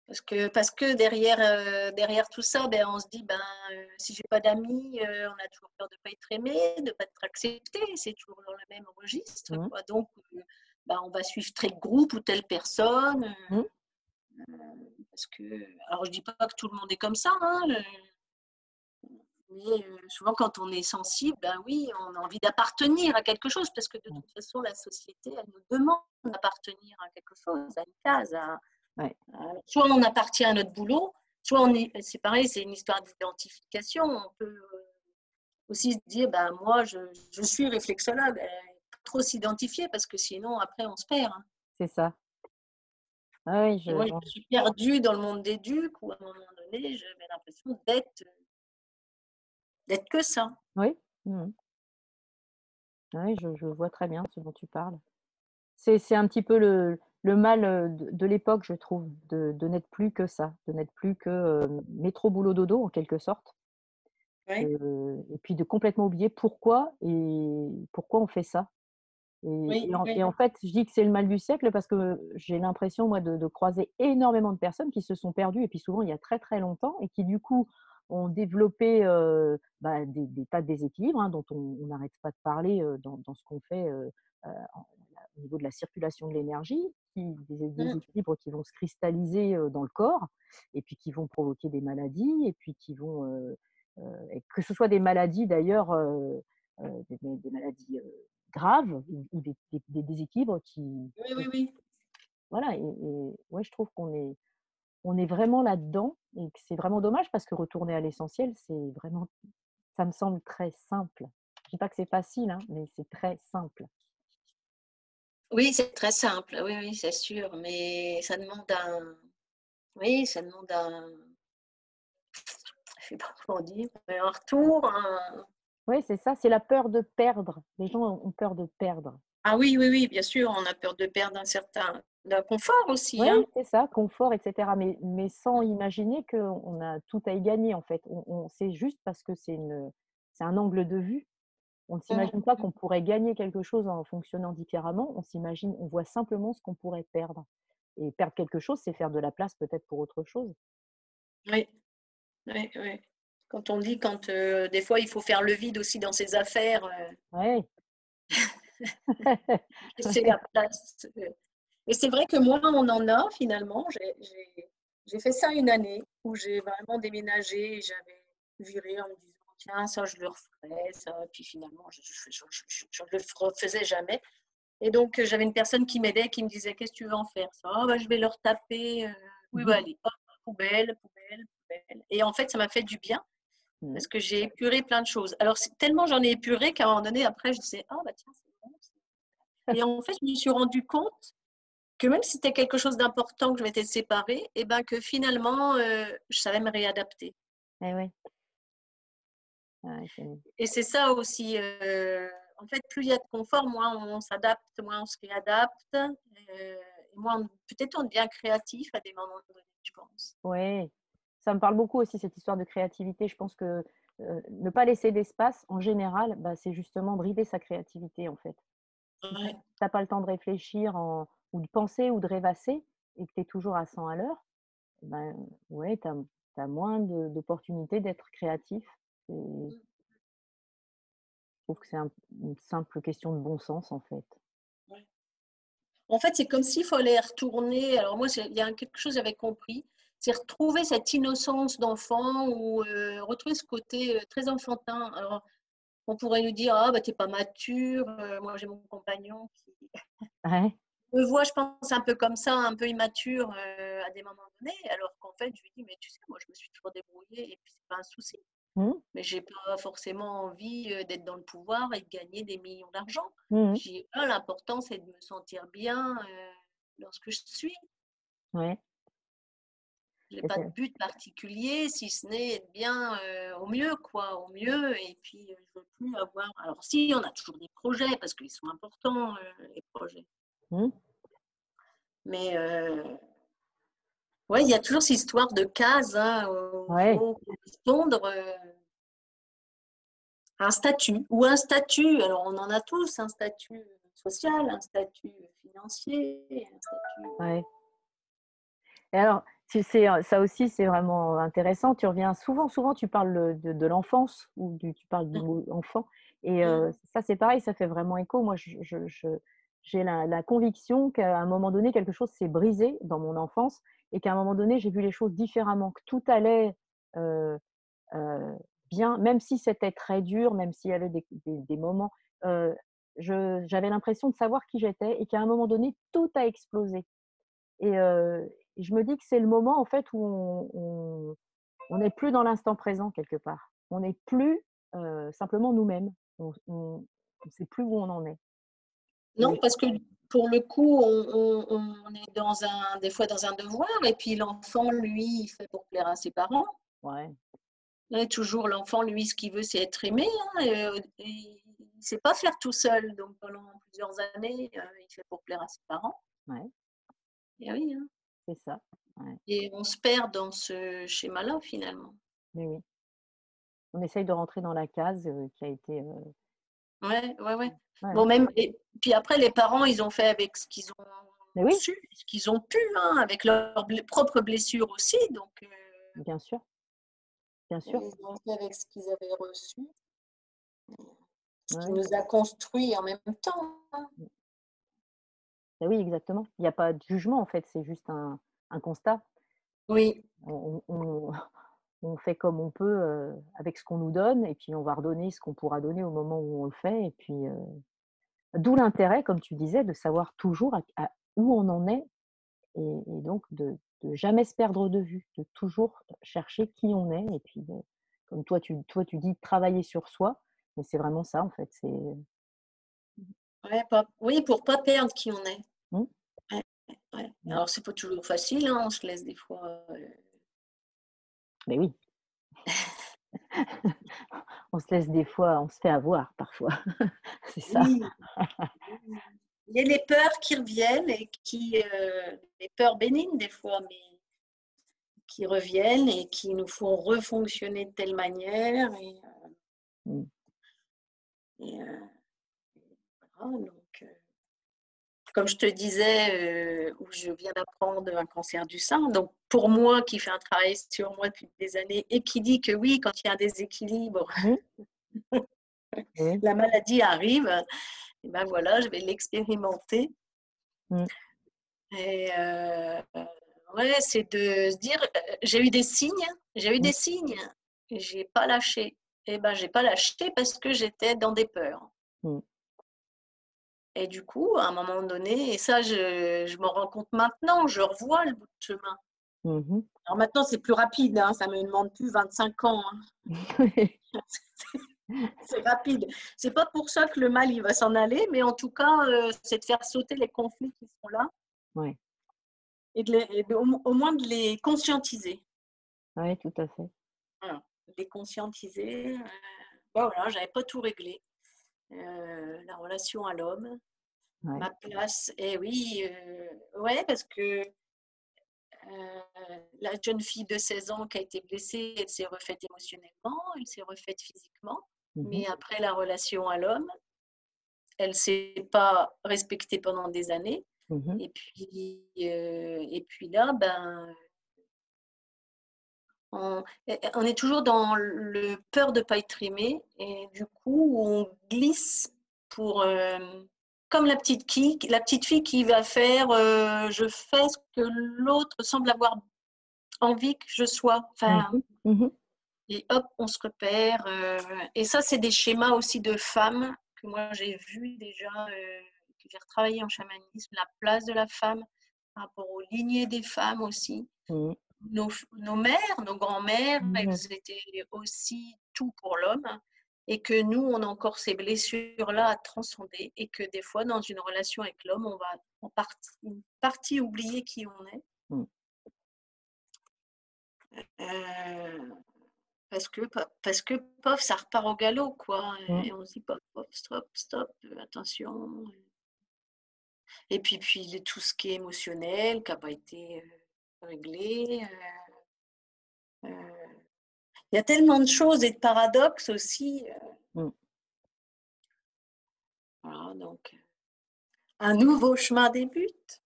parce que parce que derrière euh, derrière tout ça ben on se dit ben euh, si j'ai pas d'amis euh, on a toujours peur de pas être aimé de pas être accepté c'est toujours dans le même registre Mm. quoi. donc euh, ben, on va suivre tel groupe ou telle personne parce que alors je dis pas que tout le monde est comme ça hein, le- mais euh, souvent, quand on est sensible, ben oui, on a envie d'appartenir à quelque chose, parce que de Ouais. toute façon, la société, elle nous demande d'appartenir à quelque chose, à une case. à- Ouais. à- soit on appartient à notre boulot, soit on est. C'est pareil, c'est une histoire d'identification. On peut euh, aussi se dire, ben, moi, je, je suis réflexologue. trop s'identifier parce que sinon, après, on se perd. Hein. C'est ça. Ah oui, je, moi, je suis perdue dans le monde des ducs où à un moment donné, j'avais l'impression d'être d'être que ça. Oui. Mmh oui, je, je, vois très bien ce dont tu parles. C'est un petit peu le, le mal de, l'époque, je trouve, de, de n'être plus que ça, de n'être plus que métro boulot dodo en quelque sorte. et puis de complètement oublier pourquoi et pourquoi on fait ça. Et, en, fait, je dis que c'est le mal du siècle parce que j'ai l'impression, moi, de, croiser énormément de personnes qui se sont perdues, et puis souvent il y a très très longtemps, et qui du coup ont développé bah, des, tas de déséquilibres hein, dont on n'arrête pas de parler dans, dans, ce qu'on fait au niveau de la circulation de l'énergie, des, mmh. déséquilibres qui vont se cristalliser dans le corps, et puis qui vont provoquer des maladies, et puis qui vont, que ce soit des maladies d'ailleurs, des, des, maladies graves ou des, déséquilibres qui. Oui, oui, oui. Voilà, et, ouais, je trouve qu'on est, on est vraiment là-dedans et que c'est vraiment dommage parce que retourner à l'essentiel, c'est vraiment, ça me semble très simple. Je dis pas que c'est facile, hein, mais c'est très simple. Oui, c'est très simple, oui, oui, c'est sûr, mais ça demande un, oui, ça demande un, je sais pas comment dire, un retour, un, oui, c'est ça, c'est la peur de perdre. Les gens ont peur de perdre. Ah oui, oui, oui, bien sûr, on a peur de perdre un certain confort aussi. Oui, hein. c'est ça, confort, etc. Mais, mais sans imaginer qu'on a tout à y gagner, en fait. On, c'est juste parce que c'est, une, c'est un angle de vue. On ne mmh s'imagine pas qu'on pourrait gagner quelque chose en fonctionnant différemment. On s'imagine, on voit simplement ce qu'on pourrait perdre. Et perdre quelque chose, c'est faire de la place peut-être pour autre chose. Oui, oui, oui. Quand on dit quand euh, des fois il faut faire le vide aussi dans ses affaires. Euh, c'est [laughs] la [laughs] place. Euh. Et c'est vrai que moi, on en a finalement. J'ai fait ça une année où j'ai vraiment déménagé. J'avais viré en me disant tiens, ça je le referais, ça. Puis finalement, je ne le refaisais jamais. Et donc, j'avais une personne qui m'aidait, qui me disait Qu'est-ce que tu veux en faire ça? Oh, bah, Je vais leur taper. oui, bah, allez, poubelle, poubelle, poubelle. Et en fait, ça m'a fait du bien Mmh. Parce que j'ai épuré plein de choses. Alors, tellement j'en ai épuré qu'à un moment donné, après, je disais, ah, bah tiens, c'est bon. Et en fait, je me suis rendu compte que même si c'était quelque chose d'important que je m'étais séparée, et eh ben que finalement, euh, je savais me réadapter. Eh oui. et c'est ça aussi. Euh, en fait, plus il y a de confort, moins on s'adapte, moins on se réadapte. Euh, et moins peut-être on devient créatif à des moments donnés, je pense. Oui, ça me parle beaucoup aussi, cette histoire de créativité. Je pense que ne pas laisser d'espace, en général, bah, c'est justement brider sa créativité, en fait. Si tu n'as pas le temps de réfléchir ou de penser ou de rêvasser et que tu es toujours à 100 à l'heure, ben, ouais, tu as, moins d'opportunités d'être créatif. Mmh. Je trouve que c'est une simple question de bon sens, en fait. En fait, c'est comme s'il fallait retourner. Alors, moi, il y a quelque chose que j'avais compris c'est retrouver cette innocence d'enfant ou euh, retrouver ce côté euh, très enfantin. Alors, on pourrait nous dire, ah, bah, t'es pas mature. Euh, moi, j'ai mon compagnon qui me voit, je pense, un peu comme ça, un peu immature à des moments donnés. Alors qu'en fait, je lui dis, mais tu sais, moi, je me suis toujours débrouillée et puis c'est pas un souci. Mmh. Mais j'ai pas forcément envie d'être dans le pouvoir et de gagner des millions d'argent. Mmh. Ah, l'important, c'est de me sentir bien lorsque je suis. Ouais. Je n'ai pas de but particulier, si ce n'est être bien euh, au mieux, quoi, au mieux. Et puis, euh, je ne veux plus avoir. Alors, si, on a toujours des projets, parce qu'ils sont importants, euh, les projets. Mmh. Mais, ouais, il y a toujours cette histoire de cases, hein, où il faut correspondre un statut, ou un statut. Alors, on en a tous, un statut social, un statut financier, un statut. Ouais. Et alors, c'est, ça aussi, c'est vraiment intéressant. Tu reviens souvent, souvent, tu parles de, l'enfance ou tu parles du mmh. mot enfant. Et mmh. ça, c'est pareil, ça fait vraiment écho. Moi, j'ai la, conviction qu'à un moment donné, quelque chose s'est brisé dans mon enfance et qu'à un moment donné, j'ai vu les choses différemment, que tout allait bien, même si c'était très dur, même s'il y avait des, moments. j'avais l'impression de savoir qui j'étais et qu'à un moment donné, tout a explosé. Et, je me dis que c'est le moment en fait où on n'est plus dans l'instant présent quelque part. On n'est plus simplement nous-mêmes. On ne sait plus où on en est. Non, parce que pour le coup, on, est dans un, des fois dans un devoir, et puis l'enfant, lui, il fait pour plaire à ses parents. Ouais. Et toujours, l'enfant, lui, ce qu'il veut, c'est être aimé. Hein, et, il ne sait pas faire tout seul. Donc, pendant plusieurs années, il fait pour plaire à ses parents. Ouais. Et oui. Hein. C'est ça. Et on se perd dans ce schéma-là, finalement. Mais oui. On essaye de rentrer dans la case qui a été. Ouais, ouais, ouais. Bon, même, et puis après, les parents, ils ont fait avec ce qu'ils ont su, ce qu'ils ont pu, hein, avec leurs propres blessures aussi. Donc, Bien sûr. Bien sûr. Ils ont fait avec ce qu'ils avaient reçu. Ce qui nous a construit en même temps. Hein. Ben oui, exactement. Il n'y a pas de jugement, en fait, c'est juste un, un constat. Oui. On, on, fait comme on peut avec ce qu'on nous donne, et puis on va redonner ce qu'on pourra donner au moment où on le fait. Et puis, d'où l'intérêt, comme tu disais, de savoir toujours à, où on en est, et, donc de, de, jamais se perdre de vue, de toujours chercher qui on est, et puis comme toi tu, toi tu dis travailler sur soi, mais c'est vraiment ça en fait. C'est ouais, oui, pour pas perdre qui on est. Mmh. Alors, c'est pas toujours facile, hein, on se laisse des fois. Euh Mais oui. [laughs] on se laisse des fois, on se fait avoir parfois. [laughs] c'est ça. [laughs] Il y a les peurs qui reviennent et qui, euh, les peurs bénignes des fois, mais qui reviennent et qui nous font refonctionner de telle manière. Et, euh, mmh. voilà, comme je te disais, euh, où je viens d'apprendre un cancer du sein. Donc, pour moi, qui fais un travail sur moi depuis des années et qui dit que oui, quand il y a un déséquilibre, [laughs] la maladie arrive, et ben voilà, je vais l'expérimenter. Mmh. Et euh, ouais, c'est de se dire, euh, j'ai eu des signes, j'ai eu des signes, j'ai pas lâché. Et ben, j'ai pas lâché parce que j'étais dans des peurs. Et du coup, à un moment donné, et ça, je, je me rends compte maintenant, je revois le bout de chemin. Mmh Alors maintenant, c'est plus rapide, hein, ça me demande plus 25 ans. Hein. [laughs] [laughs] c'est rapide. C'est pas pour ça que le mal il va s'en aller, mais en tout cas, euh, c'est de faire sauter les conflits qui sont là. Ouais. Et, de au, moins de les conscientiser. Oui, tout à fait. Voilà. Les conscientiser. Euh, ben voilà, j'avais pas tout réglé. Euh, la relation à l'homme, ma place. Et oui, euh, ouais, parce que euh, la jeune fille de 16 ans qui a été blessée, elle s'est refaite émotionnellement, elle s'est refaite physiquement, mmh mais après la relation à l'homme, elle ne s'est pas respectée pendant des années. Mmh et, puis, et puis là, ben, on, est toujours dans le peur de ne pas être aimé et du coup on glisse pour euh, comme la petite, qui, la petite fille qui va faire euh, je fais ce que l'autre semble avoir envie que je sois. Enfin, mmh mmh et hop on se repère euh, et ça c'est des schémas aussi de femmes que moi j'ai vu déjà que j'ai retravaillé en chamanisme la place de la femme par rapport aux lignées des femmes aussi nos, mères, nos grands-mères, mmh elles étaient aussi tout pour l'homme et que nous, on a encore ces blessures-là à transcender et que des fois, dans une relation avec l'homme, on va en partie, oublier qui on est. Mmh. Euh, parce que, parce que, pof, ça repart au galop, quoi. Mmh. Et on se dit, pof, stop, stop, attention. Et puis, puis tout ce qui est émotionnel, qui n'a pas été réglé. Euh, euh, il y a tellement de choses et de paradoxes aussi. Euh. Mmh. Voilà, donc un nouveau chemin débute.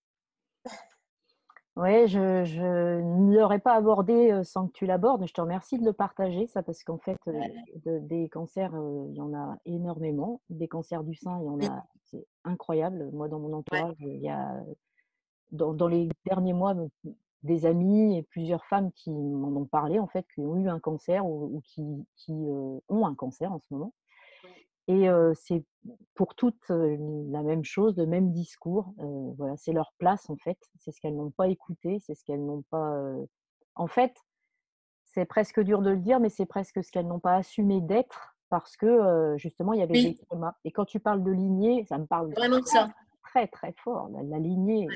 Oui, je, ne l'aurais pas abordé sans que tu l'abordes. Je te remercie de le partager, ça, parce qu'en fait, des cancers, il y en a énormément. Des cancers du sein, il y en a, [laughs] c'est incroyable. Moi, dans mon entourage, il y a, dans, dans, les derniers mois, des amis et plusieurs femmes qui m'en ont parlé, en fait, qui ont eu un cancer ou, qui, ont un cancer en ce moment. Et c'est pour toutes la même chose, le même discours. voilà, c'est leur place, en fait. C'est ce qu'elles n'ont pas écouté, c'est ce qu'elles n'ont pas. En fait, c'est presque dur de le dire, mais c'est presque ce qu'elles n'ont pas assumé d'être parce que justement, il y avait des schémas. Et quand tu parles de lignée, ça me parle vraiment de ça. Très, très fort, la, lignée.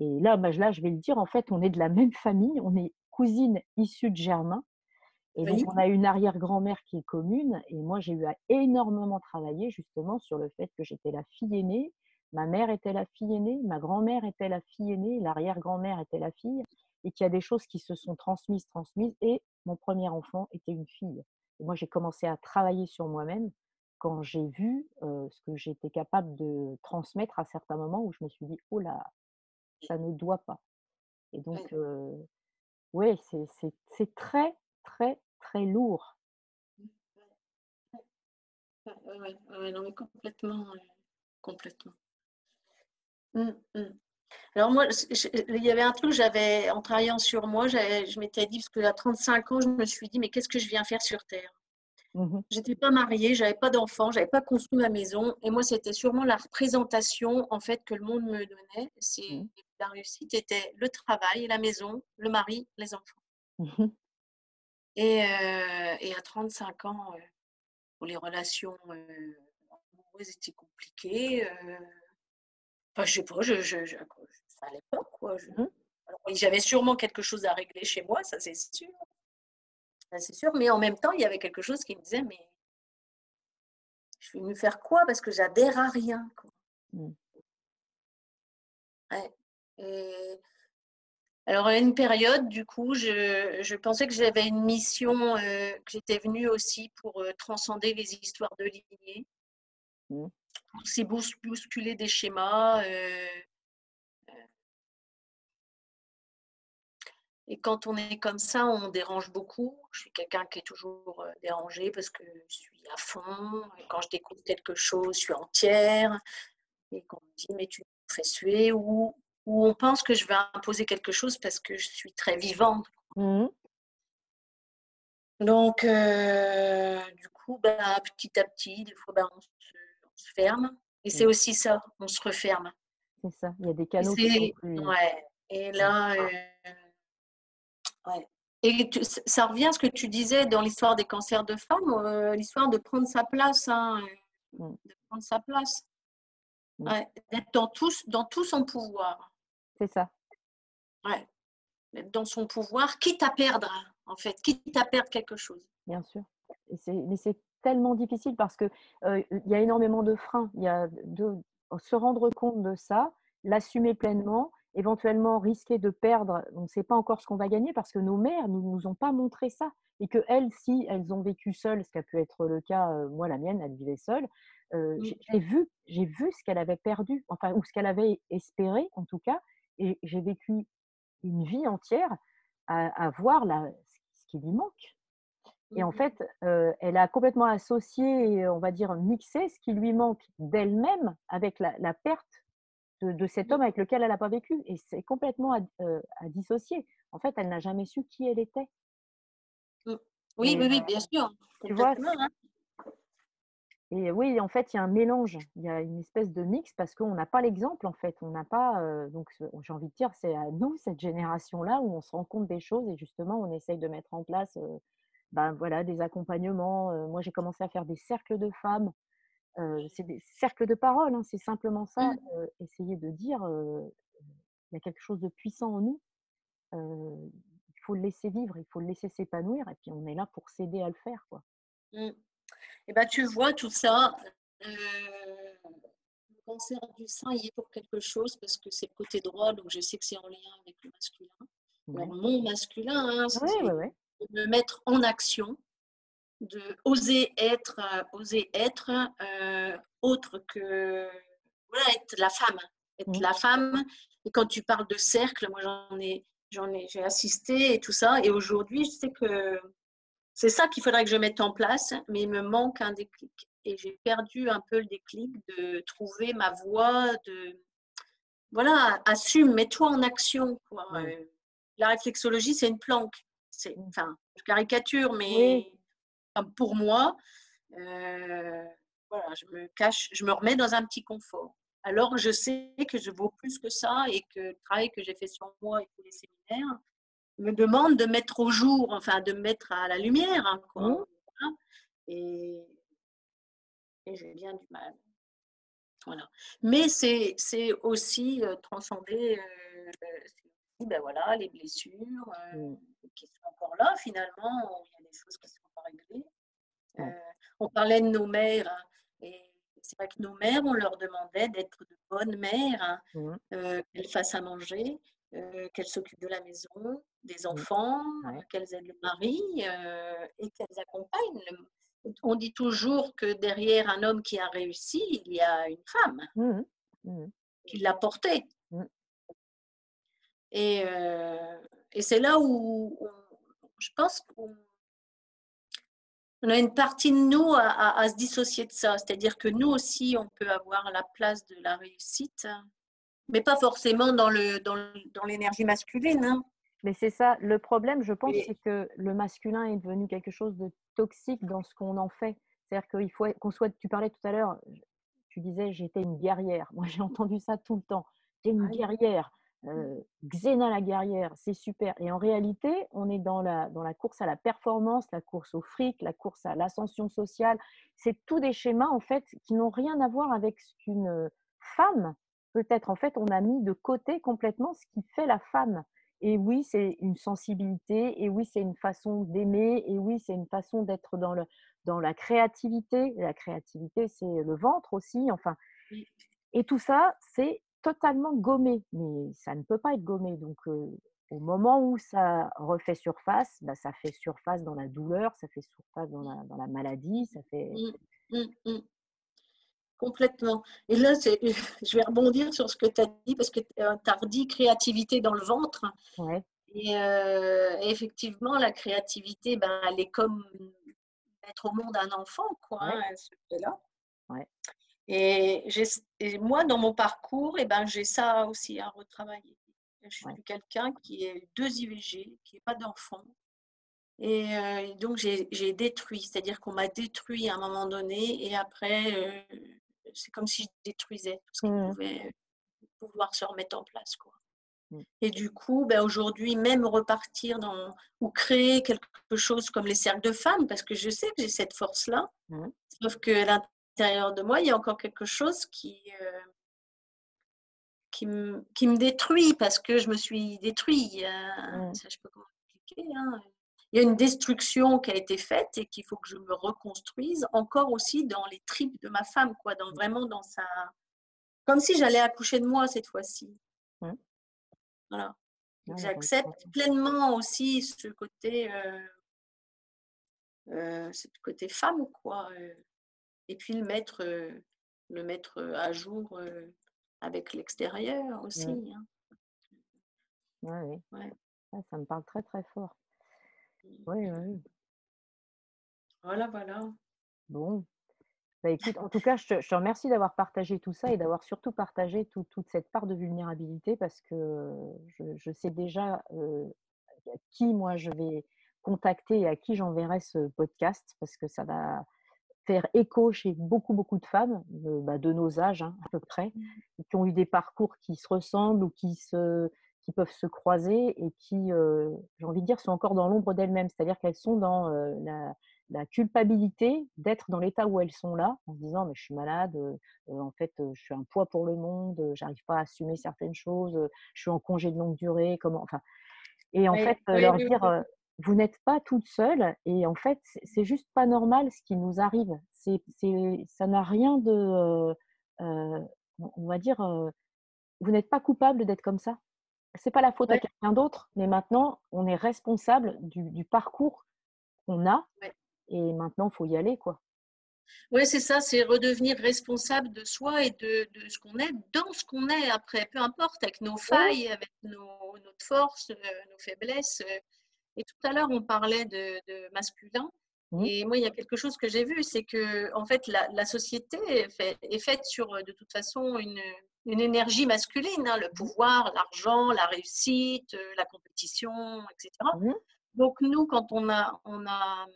Et, là, bah, là, je vais le dire, en fait, on est de la même famille, on est cousines issues de Germain. Et donc, on a une arrière-grand-mère qui est commune. Et moi, j'ai eu à énormément travailler justement sur le fait que j'étais la fille aînée. Ma mère était la fille aînée, ma grand-mère était la fille aînée, l'arrière-grand-mère était la fille. Et qu'il y a des choses qui se sont transmises, transmises. Et mon premier enfant était une fille. Et moi, j'ai commencé à travailler sur moi-même quand j'ai vu ce que j'étais capable de transmettre à certains moments où je me suis dit, oh là, ça ne doit pas. Et donc, oui, c'est très, très, très lourd. Oui, non, mais complètement. complètement. Mmh, mmh. Alors moi, il y avait un truc, j'avais, en travaillant sur moi, je m'étais dit, parce que à 35 ans, je me suis dit, mais qu'est-ce que je viens faire sur Terre? Mmh Je n'étais pas mariée, j'avais pas d'enfant, j'avais pas construit ma maison. Et moi, c'était sûrement la représentation, en fait, que le monde me donnait. C'est la réussite était le travail, la maison, le mari, les enfants. Mmh et, euh, et, à 35 ans, euh, pour les relations euh, amoureuses étaient compliquées. enfin, je sais pas, je, je, allait pas, quoi. Mmh j'avais sûrement quelque chose à régler chez moi, ça c'est sûr. Ça c'est sûr, mais en même temps, il y avait quelque chose qui me disait, mais je vais me faire quoi Parce que j'adhère à rien. Quoi. Mmh. Ouais. Et alors, à une période, du coup, je, pensais que j'avais une mission, euh, que j'étais venue aussi pour euh, transcender les histoires de lignée, mmh. aussi bousculer des schémas. Euh, et quand on est comme ça, on dérange beaucoup. Je suis quelqu'un qui est toujours dérangé parce que je suis à fond. Et quand je découvre quelque chose, je suis entière. Et qu'on me dit, mais tu fais suer ou où on pense que je vais imposer quelque chose parce que je suis très vivante. Mmh. Donc, euh, du coup, bah, petit à petit, des fois, bah, on, se, ferme. Et c'est mmh. aussi ça, on se referme. C'est ça, il y a des canaux qui sont Ouais. Et là, euh, ouais. Et ça revient à ce que tu disais dans l'histoire des cancers de femmes, euh, l'histoire de prendre sa place, hein, mmh. de prendre sa place. Ouais, d'être dans tout, dans tout son pouvoir. C'est ça. Ouais. Dans son pouvoir, quitte à perdre, en fait, quitte à perdre quelque chose. Bien sûr. mais c'est tellement difficile parce qu'il euh, il y a énormément de freins. Il y a de se rendre compte de ça, l'assumer pleinement, éventuellement risquer de perdre. On ne sait pas encore ce qu'on va gagner parce que nos mères ne nous, ont pas montré ça. Et que elles, si elles ont vécu seules, ce qui a pu être le cas, euh, moi la mienne, elle vivait seule, euh, j'ai vu, j'ai vu ce qu'elle avait perdu, enfin, ou ce qu'elle avait espéré en tout cas, et j'ai vécu une vie entière à, voir la, ce qui lui manque. Et en mmh fait, elle a complètement associé, on va dire, mixé ce qui lui manque d'elle-même avec la, perte de, cet homme avec lequel elle n'a pas vécu. Et c'est complètement à, dissocier. En fait, elle n'a jamais su qui elle était. Mmh. Oui, oui, oui, bien sûr. Tu vois, hein. Et oui, en fait, il y a un mélange, il y a une espèce de mix parce qu'on n'a pas l'exemple, en fait. On n'a pas. donc, j'ai envie de dire, c'est à nous, cette génération-là, où on se rend compte des choses et justement, on essaye de mettre en place ben, voilà, des accompagnements. moi, j'ai commencé à faire des cercles de femmes. c'est des cercles de parole, hein, c'est simplement ça. Mmh. essayer de dire il y a quelque chose de puissant en nous. il faut le laisser vivre, il faut le laisser s'épanouir et puis on est là pour s'aider à le faire. Quoi. Mmh. Et ben, tu vois tout ça. Euh, le cancer du sein, il est pour quelque chose parce que c'est le côté droit, donc je sais que c'est en lien avec le masculin. mon masculin, hein, c'est de me mettre en action, de oser être, euh, oser être euh, autre que voilà, être la femme, être la femme. Et quand tu parles de cercle, moi j'en ai, j'en ai, j'ai assisté et tout ça. Et aujourd'hui, je sais que c'est ça qu'il faudrait que je mette en place, mais il me manque un déclic. Et j'ai perdu un peu le déclic de trouver ma voie, de voilà, assume, mets-toi en action. Euh, la réflexologie, c'est une planque. C'est, enfin, je caricature, mais pour moi, euh, voilà, je me cache, je me remets dans un petit confort. Alors, je sais que je vaux plus que ça et que le travail que j'ai fait sur moi et tous les séminaires, me demande de mettre au jour, enfin de mettre à la lumière. Hein, mmh. et, j'ai bien du mal. Voilà. Mais c'est aussi transcender ben voilà, les blessures mmh. qui sont encore là finalement. Il y a des choses qui ne sont pas réglées. on parlait de nos mères. Hein, et c'est vrai que nos mères, on leur demandait d'être de bonnes mères, hein, mmh. qu'elles fassent à manger, qu'elles s'occupent de la maison, des mmh. enfants, qu'elles aident le mari et qu'elles accompagnent. On dit toujours que derrière un homme qui a réussi, il y a une femme mmh qui l'a porté. Et, et c'est là où, je pense qu'on on a une partie de nous à, se dissocier de ça. C'est-à-dire que nous aussi, on peut avoir la place de la réussite, mais pas forcément dans, le, dans, l'énergie masculine. Hein. Mais c'est ça, le problème, je pense, c'est que le masculin est devenu quelque chose de toxique dans ce qu'on en fait. C'est-à-dire qu'il faut qu'on soit, tu parlais tout à l'heure, tu disais j'étais une guerrière. Moi, j'ai entendu ça tout le temps. J'étais une guerrière. Euh, Xena la guerrière, c'est super. Et en réalité, on est dans la, dans la course à la performance, la course au fric, la course à l'ascension sociale. C'est tous des schémas, en fait, qui n'ont rien à voir avec ce qu'une femme, peut-être, en fait, on a mis de côté complètement ce qui fait la femme. Et oui, c'est une sensibilité, et oui, c'est une façon d'aimer, et oui, c'est une façon d'être dans, le, dans la créativité. la créativité, c'est le ventre aussi, enfin. Et tout ça, c'est totalement gommé, mais ça ne peut pas être gommé. Donc, au moment où ça refait surface, bah, ça fait surface dans la douleur, ça fait surface dans la, dans la maladie, ça fait. Mmh, mmh, mmh. Complètement. Et là, [laughs] je vais rebondir sur ce que tu as dit, parce que tu as dit créativité dans le ventre. Ouais. Et effectivement, la créativité, ben, elle est comme mettre au monde un enfant, quoi, ouais. hein, là. Ouais. Et, moi, dans mon parcours, et eh ben, j'ai ça aussi à retravailler. Je suis quelqu'un qui est deux IVG, qui n'a pas d'enfant. Et euh, donc, j'ai détruit, c'est-à-dire qu'on m'a détruit à un moment donné, et après, euh, c'est comme si je détruisais tout ce qui mmh. pouvait pouvoir se remettre en place. Quoi. Mmh. Et du coup, ben aujourd'hui, même repartir dans, ou créer quelque chose comme les cercles de femmes, parce que je sais que j'ai cette force-là, mmh. sauf que de moi, il y a encore quelque chose qui, euh, qui, me, qui, me, détruit parce que je me suis détruit. Ça, je peux expliquer. Hein. Il y a une destruction qui a été faite et qu'il faut que je me reconstruise encore aussi dans les tripes de ma femme, quoi, dans, mmh. vraiment dans sa. Comme si j'allais accoucher de moi cette fois-ci. Mmh. Voilà. J'accepte pleinement aussi ce côté, euh, euh, ce côté femme, quoi et puis le mettre, le mettre à jour avec l'extérieur aussi. Oui, hein. oui. Ouais. ça me parle très très fort. Oui, oui. Voilà, voilà. Bon. Bah, écoute, en tout cas, je te, remercie d'avoir partagé tout ça et d'avoir surtout partagé toute cette part de vulnérabilité parce que je, sais déjà qui moi je vais contacter et à qui j'enverrai ce podcast parce que ça va, faire écho chez beaucoup, beaucoup de femmes de, bah, de nos âges hein, à peu près, mmh. qui ont eu des parcours qui se ressemblent ou qui, se, qui peuvent se croiser et qui, euh, j'ai envie de dire, sont encore dans l'ombre d'elles-mêmes. C'est-à-dire qu'elles sont dans euh, la, la, culpabilité d'être dans l'état où elles sont là, en se disant mais je suis malade, euh, en fait je suis un poids pour le monde, j'arrive pas à assumer certaines choses, je suis en congé de longue durée, comment, enfin. Et en fait, leur dire vous n'êtes pas toute seule et en fait, c'est juste pas normal ce qui nous arrive. C'est, ça n'a rien de, on va dire, vous n'êtes pas coupable d'être comme ça. C'est pas la faute à quelqu'un d'autre, mais maintenant, on est responsable du, parcours qu'on a et maintenant, il faut y aller, quoi. Oui, c'est ça, c'est redevenir responsable de soi et de, ce qu'on est, dans ce qu'on est après, peu importe, avec nos failles, avec nos, notre force, nos faiblesses. Et tout à l'heure, on parlait de, masculin. Mmh. Et moi, il y a quelque chose que j'ai vu, c'est que en fait, la, société est, faite sur, de toute façon, une, énergie masculine, hein, le pouvoir, l'argent, la réussite, euh, la compétition, etc. Mmh. Donc nous, quand on a, on a,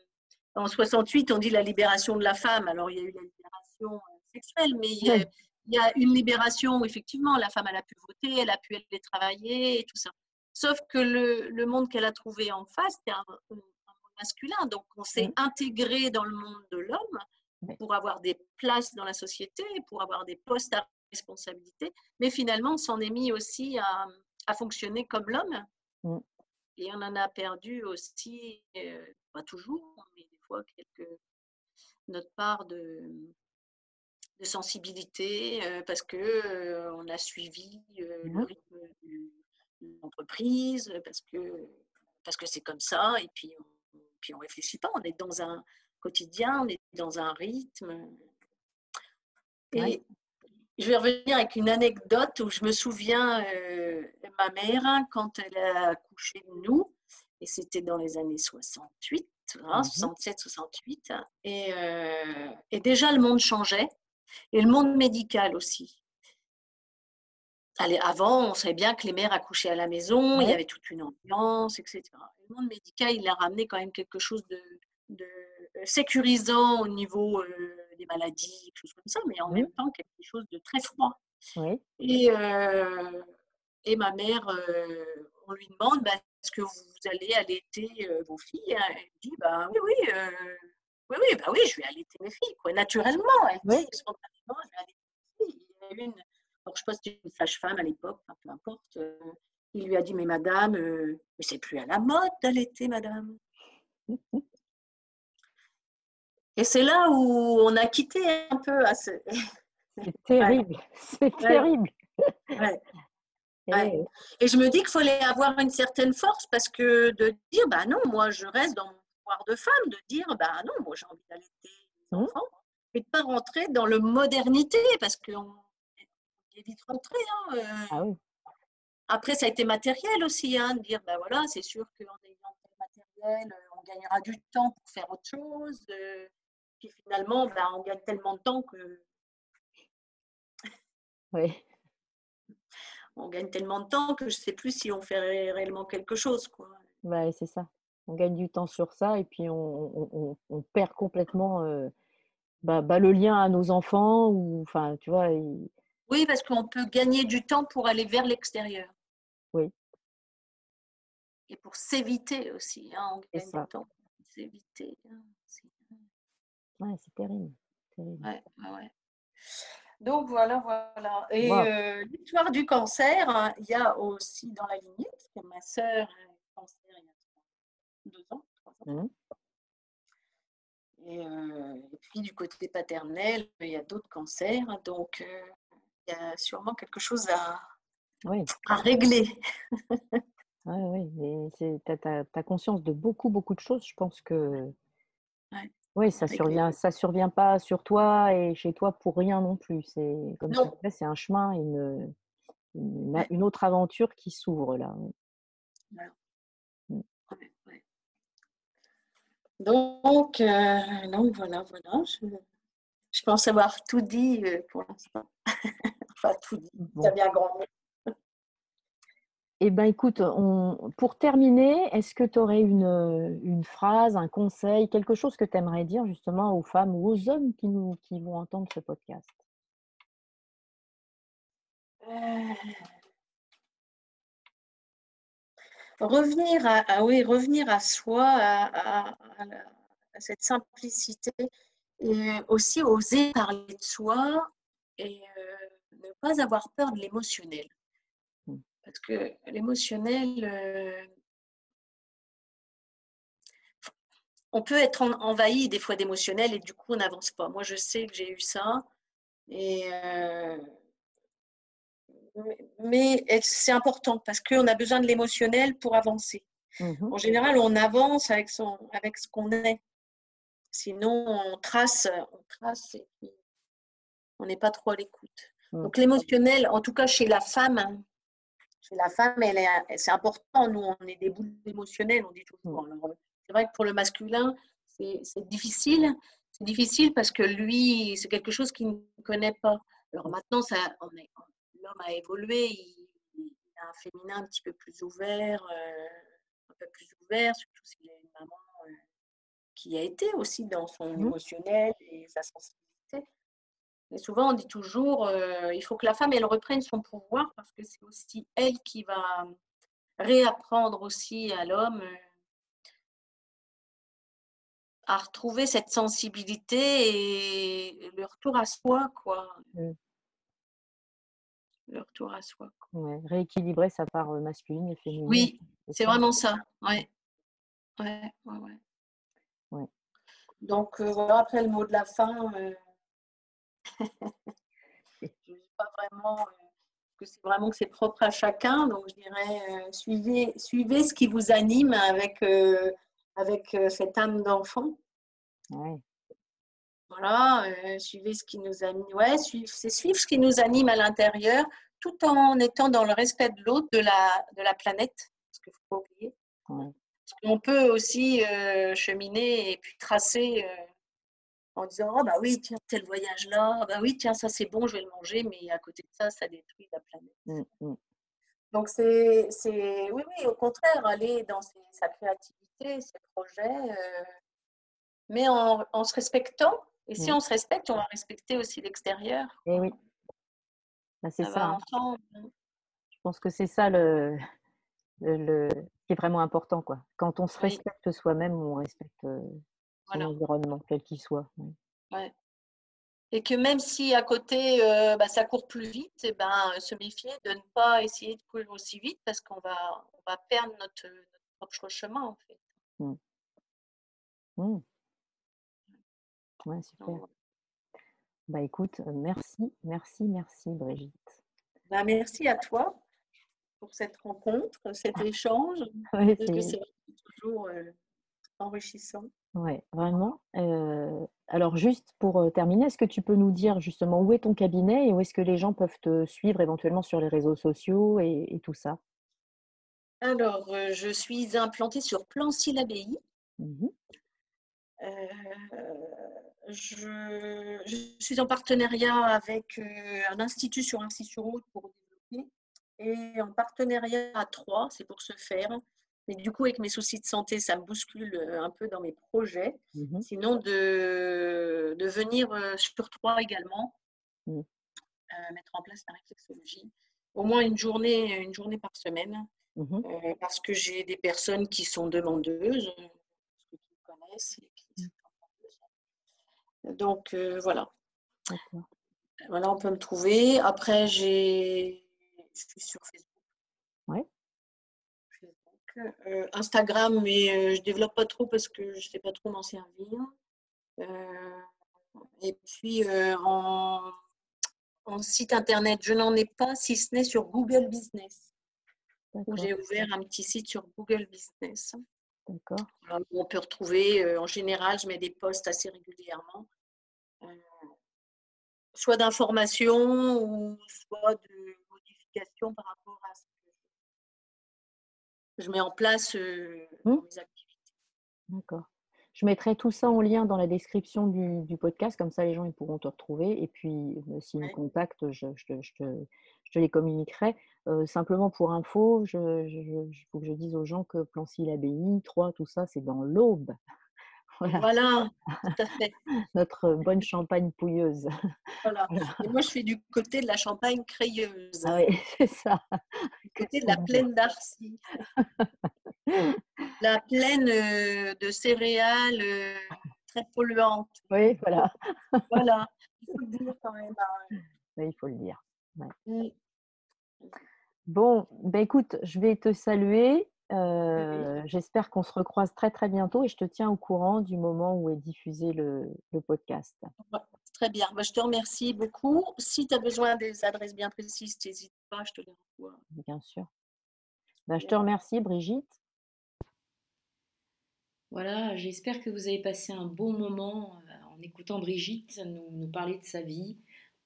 en 68, on dit la libération de la femme. Alors il y a eu la libération euh, sexuelle, mais il y a, il y a une libération où effectivement la femme elle a pu voter, elle a pu aller travailler et tout ça. Sauf que le, monde qu'elle a trouvé en face, c'était un, masculin. Donc, on s'est intégré dans le monde de l'homme pour avoir des places dans la société, pour avoir des postes à responsabilité. Mais finalement, on s'en est mis aussi à, à fonctionner comme l'homme. Mm. Et on en a perdu aussi, euh, pas toujours, mais des fois, quelques, notre part de, de sensibilité euh, parce que euh, on a suivi le mmh rythme de l'entreprise, parce que parce que c'est comme ça, et puis on, puis on réfléchit pas, on est dans un quotidien, on est dans un rythme. Et je vais revenir avec une anecdote où je me souviens, de ma mère, quand elle a accouché de nous, et c'était dans les années 68, 67, 68, et, euh, et déjà le monde changeait, et le monde médical aussi. Allez, avant, on savait bien que les mères accouchaient à la maison, il y avait toute une ambiance, etc. Le monde médical, il a ramené quand même quelque chose de, de sécurisant au niveau euh, des maladies, quelque chose comme ça, mais en même temps quelque chose de très froid. Et, euh, et ma mère, on lui demande bah, est-ce que vous allez allaiter vos filles? Elle dit bah, oui, oui, oui, oui, bah, oui, je vais allaiter mes filles, quoi, naturellement. Elle dit spontanément je vais allaiter mes filles. Il y a une, alors, je pense que une sage-femme à l'époque, peu importe. il lui a dit mais madame, mais c'est plus à la mode d'allaiter, madame. Et c'est là où on a quitté un peu. À ce... [laughs] C'est terrible, c'est terrible. [laughs] Et je me dis qu'il fallait avoir une certaine force parce que de dire, bah non, moi je reste dans mon pouvoir de femme, de dire, bah non, moi j'ai envie d'allaiter les mmh. enfants, et de ne pas rentrer dans le modernité parce qu'on est vite rentré. Hein, euh. ah Après, ça a été matériel aussi, hein, de dire, bah voilà, c'est sûr qu'en ayant tel matériel, euh, on gagnera du temps pour faire autre chose. Euh. Puis finalement, bah, on gagne tellement de temps que. Oui [laughs] on gagne tellement de temps que je ne sais plus si on fait réellement quelque chose. Quoi. Ouais, c'est ça. On gagne du temps sur ça et puis on, perd complètement euh, bah, bah, le lien à nos enfants. Ou, enfin, tu vois, Oui, parce qu'on peut gagner du temps pour aller vers l'extérieur. Oui. Et pour s'éviter aussi. Hein, on gagne du temps pour s'éviter. Hein, ouais, c'est terrible. terrible. Ouais, ouais. Donc voilà, voilà. Et euh, l'histoire du cancer, hein, il y a aussi dans la lignée, parce que ma sœur a eu cancer il y a deux ans, trois ans. Mmh. Euh, et, puis du côté paternel, il y a d'autres cancers. Donc euh, il y a sûrement quelque chose à, à régler. oui, oui. Tu as, as, conscience de beaucoup, beaucoup de choses. Je pense que oui, ça survient, ça survient pas sur toi et chez toi pour rien non plus. C'est comme c'est un chemin, une, une, autre aventure qui s'ouvre là. Mmh. Donc, euh, donc voilà, voilà. Je, pense avoir tout dit euh, pour l'instant. [laughs] enfin, tout dit. Bon. bien grand. Eh bien, écoute, pour terminer, est-ce que tu aurais une, phrase, un conseil, quelque chose que tu aimerais dire justement aux femmes ou aux hommes qui, nous, qui vont entendre ce podcast? Euh. Revenir à, revenir à soi, à, cette simplicité et aussi oser parler de soi et euh, ne pas avoir peur de l'émotionnel. Parce que l'émotionnel, euh, on peut être envahi des fois d'émotionnel et du coup on n'avance pas. Moi je sais que j'ai eu ça. Et euh, mais c'est important parce qu'on a besoin de l'émotionnel pour avancer. Mmh en général, on avance avec, son, avec ce qu'on est. Sinon, on trace, on trace et on n'est pas trop à l'écoute. Mmh. Donc l'émotionnel, en tout cas chez la femme, chez la femme, c'est important. Nous, on est des boules émotionnelles, on dit toujours. Mm. C'est vrai que pour le masculin, c'est difficile. C'est difficile parce que lui, c'est quelque chose qu'il ne connaît pas. Alors maintenant, l'homme a évolué, il, a un féminin un petit peu plus ouvert, euh, un peu plus ouvert, surtout s'il a une maman euh, qui a été aussi dans son mm. émotionnel et sa sensibilité. Et souvent, on dit toujours, euh, il faut que la femme, elle reprenne son pouvoir parce que c'est aussi elle qui va réapprendre aussi à l'homme à retrouver cette sensibilité et le retour à soi, quoi. Mm. Le retour à soi. Ouais, rééquilibrer sa part euh, masculine et féminine. Oui, c'est vraiment ça. Ouais. Ouais, ouais, ouais. Donc euh, après le mot de la fin, euh, je ne sais pas vraiment que c'est vraiment que c'est propre à chacun. Donc je dirais suivez, suivez ce qui vous anime avec avec cette âme d'enfant. Voilà, suivez ce qui nous anime. Ouais, c'est suivre ce qui nous anime à l'intérieur, tout en étant dans le respect de l'autre, de la, de la planète, ce qu'il ne faut pas oublier. On peut aussi cheminer et puis tracer en disant Oh, bah oui, tiens, tel voyage-là, bah oui, tiens, ça c'est bon, je vais le manger, mais à côté de ça, ça détruit la planète. Mmh, mmh. Donc, c'est, oui, oui, au contraire, aller dans sa créativité, ses projets, mais en, en, se respectant. Et si on se respecte, on va respecter aussi l'extérieur. Et eh oui. Bah, c'est ça. Hein. Je pense que c'est ça le, le, qui est vraiment important. Quoi. Quand on se respecte soi-même, on respecte son environnement, quel qu'il soit. Ouais. Et que même si à côté, bah, ça court plus vite, et eh ben, se méfier de ne pas essayer de courir aussi vite parce qu'on va, on va perdre notre, propre chemin en fait. Mmh. Mmh. Ouais, super. Bah écoute, merci, merci, merci Brigitte. Bah, merci à toi pour cette rencontre, cet [laughs] échange. c'est toujours enrichissant. Oui, vraiment. alors juste pour terminer, est-ce que tu peux nous dire justement où est ton cabinet et où est-ce que les gens peuvent te suivre éventuellement sur les réseaux sociaux et, tout ça? Alors, je suis implantée sur Plancy-l'Abbaye. Mmh je, suis en partenariat avec un institut sur Ainsi-sur-Haute pour développer et en partenariat à trois, c'est pour se faire. Mais du coup, avec mes soucis de santé, ça me bouscule un peu dans mes projets. Mmh Sinon, de, de venir sur trois également, mmh. mettre en place la réflexologie. Au moins une journée, une journée par semaine. Mmh parce que j'ai des personnes qui sont demandeuses, qui connaissent et qui donc voilà. Voilà, on peut me trouver. Après, j'ai, je suis sur Facebook. Ouais. Instagram, mais je développe pas trop parce que je sais pas trop m'en servir. et puis en, en, site internet, je n'en ai pas, si ce n'est sur Google Business. J'ai ouvert un petit site sur Google Business. D'accord. On peut retrouver, en général, je mets des posts assez régulièrement, soit d'informations ou soit de modifications par rapport à ce que je mets en place euh, mmh. mes activités. D'accord. Je mettrai tout ça en lien dans la description du, podcast, comme ça les gens ils pourront te retrouver. Et puis, euh, s'ils me contactent, je, te, les communiquerai. Euh, simplement pour info, il faut que je dise aux gens que Plancy-l'Abbaye, 3, tout ça, c'est dans l'Aube. Voilà. [laughs] tout à fait. Notre bonne champagne pouilleuse. [laughs] Voilà. Et moi, je fais du côté de la champagne crayeuse. Ah oui, [laughs] c'est ça. Du côté de la plaine d'Arcy. la plaine euh, de céréales euh, très polluantes. Oui, voilà. Voilà. Il faut le dire quand même. Hein. Oui, il faut le dire. Mm. Bon, ben écoute, je vais te saluer. Euh, j'espère qu'on se recroise très très bientôt et je te tiens au courant du moment où est diffusé le, podcast. Très bien, bah, je te remercie beaucoup. Si tu as besoin des adresses bien précises, n'hésite pas, je te les renvoie. Bien sûr. Bah, je te remercie Brigitte. Voilà, j'espère que vous avez passé un bon moment euh, en écoutant Brigitte nous, nous parler de sa vie,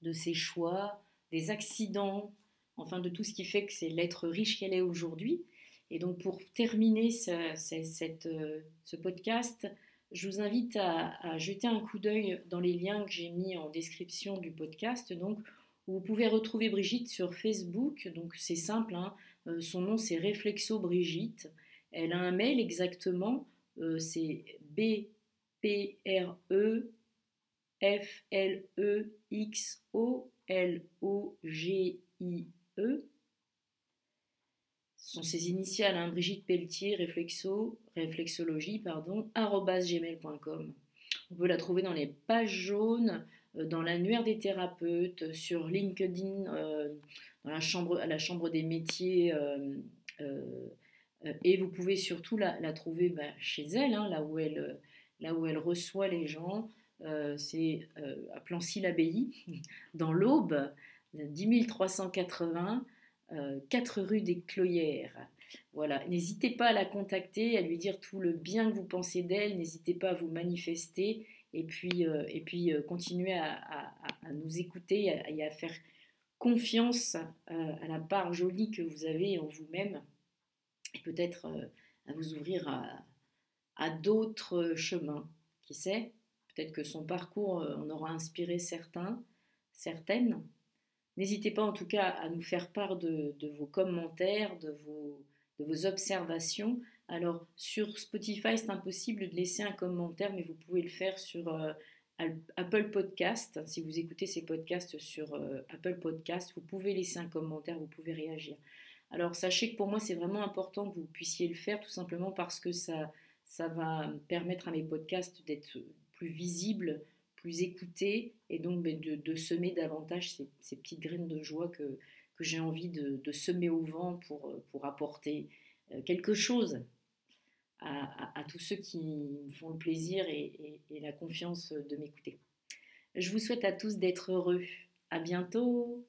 de ses choix, des accidents, enfin de tout ce qui fait que c'est l'être riche qu'elle est aujourd'hui. Et donc pour terminer ce, euh, podcast, je vous invite à, jeter un coup d'œil dans les liens que j'ai mis en description du podcast. Donc, vous pouvez retrouver Brigitte sur Facebook. Donc c'est simple, hein. euh, son nom c'est Réflexo Brigitte. Elle a un mail exactement, euh, c'est B Sont ses initiales, hein, Brigitte Pelletier, réflexo, réflexologie, pardon, gmail.com. On peut la trouver dans les pages jaunes, euh, dans l'annuaire des thérapeutes, sur LinkedIn, euh, dans la chambre, à la chambre des métiers. et vous pouvez surtout la, trouver bah, chez elle, hein, là, où elle, là où elle reçoit les gens. c'est à Plancy-l'Abbaye, [laughs] dans l'Aube, 10 380. 4 euh, rue des Cloyères. Voilà, n'hésitez pas à la contacter, à lui dire tout le bien que vous pensez d'elle, n'hésitez pas à vous manifester et puis, euh, et puis euh, continuez à, nous écouter et à, faire confiance à la part jolie que vous avez en vous-même et peut-être à vous ouvrir à, à d'autres chemins. Qui sait? Peut-être que son parcours en aura inspiré certains, certaines. N'hésitez pas en tout cas à nous faire part de, vos commentaires, de vos, observations. Alors sur Spotify, c'est impossible de laisser un commentaire, mais vous pouvez le faire sur euh, Apple Podcast. Si vous écoutez ces podcasts sur euh, Apple Podcast, vous pouvez laisser un commentaire, vous pouvez réagir. Alors sachez que pour moi, c'est vraiment important que vous puissiez le faire, tout simplement parce que ça, ça va permettre à mes podcasts d'être plus visibles, plus écouter et donc ben, de, semer davantage ces, petites graines de joie que, j'ai envie de, semer au vent pour, pour apporter euh, quelque chose à, tous ceux qui me font le plaisir et, et la confiance de m'écouter. Je vous souhaite à tous d'être heureux. À bientôt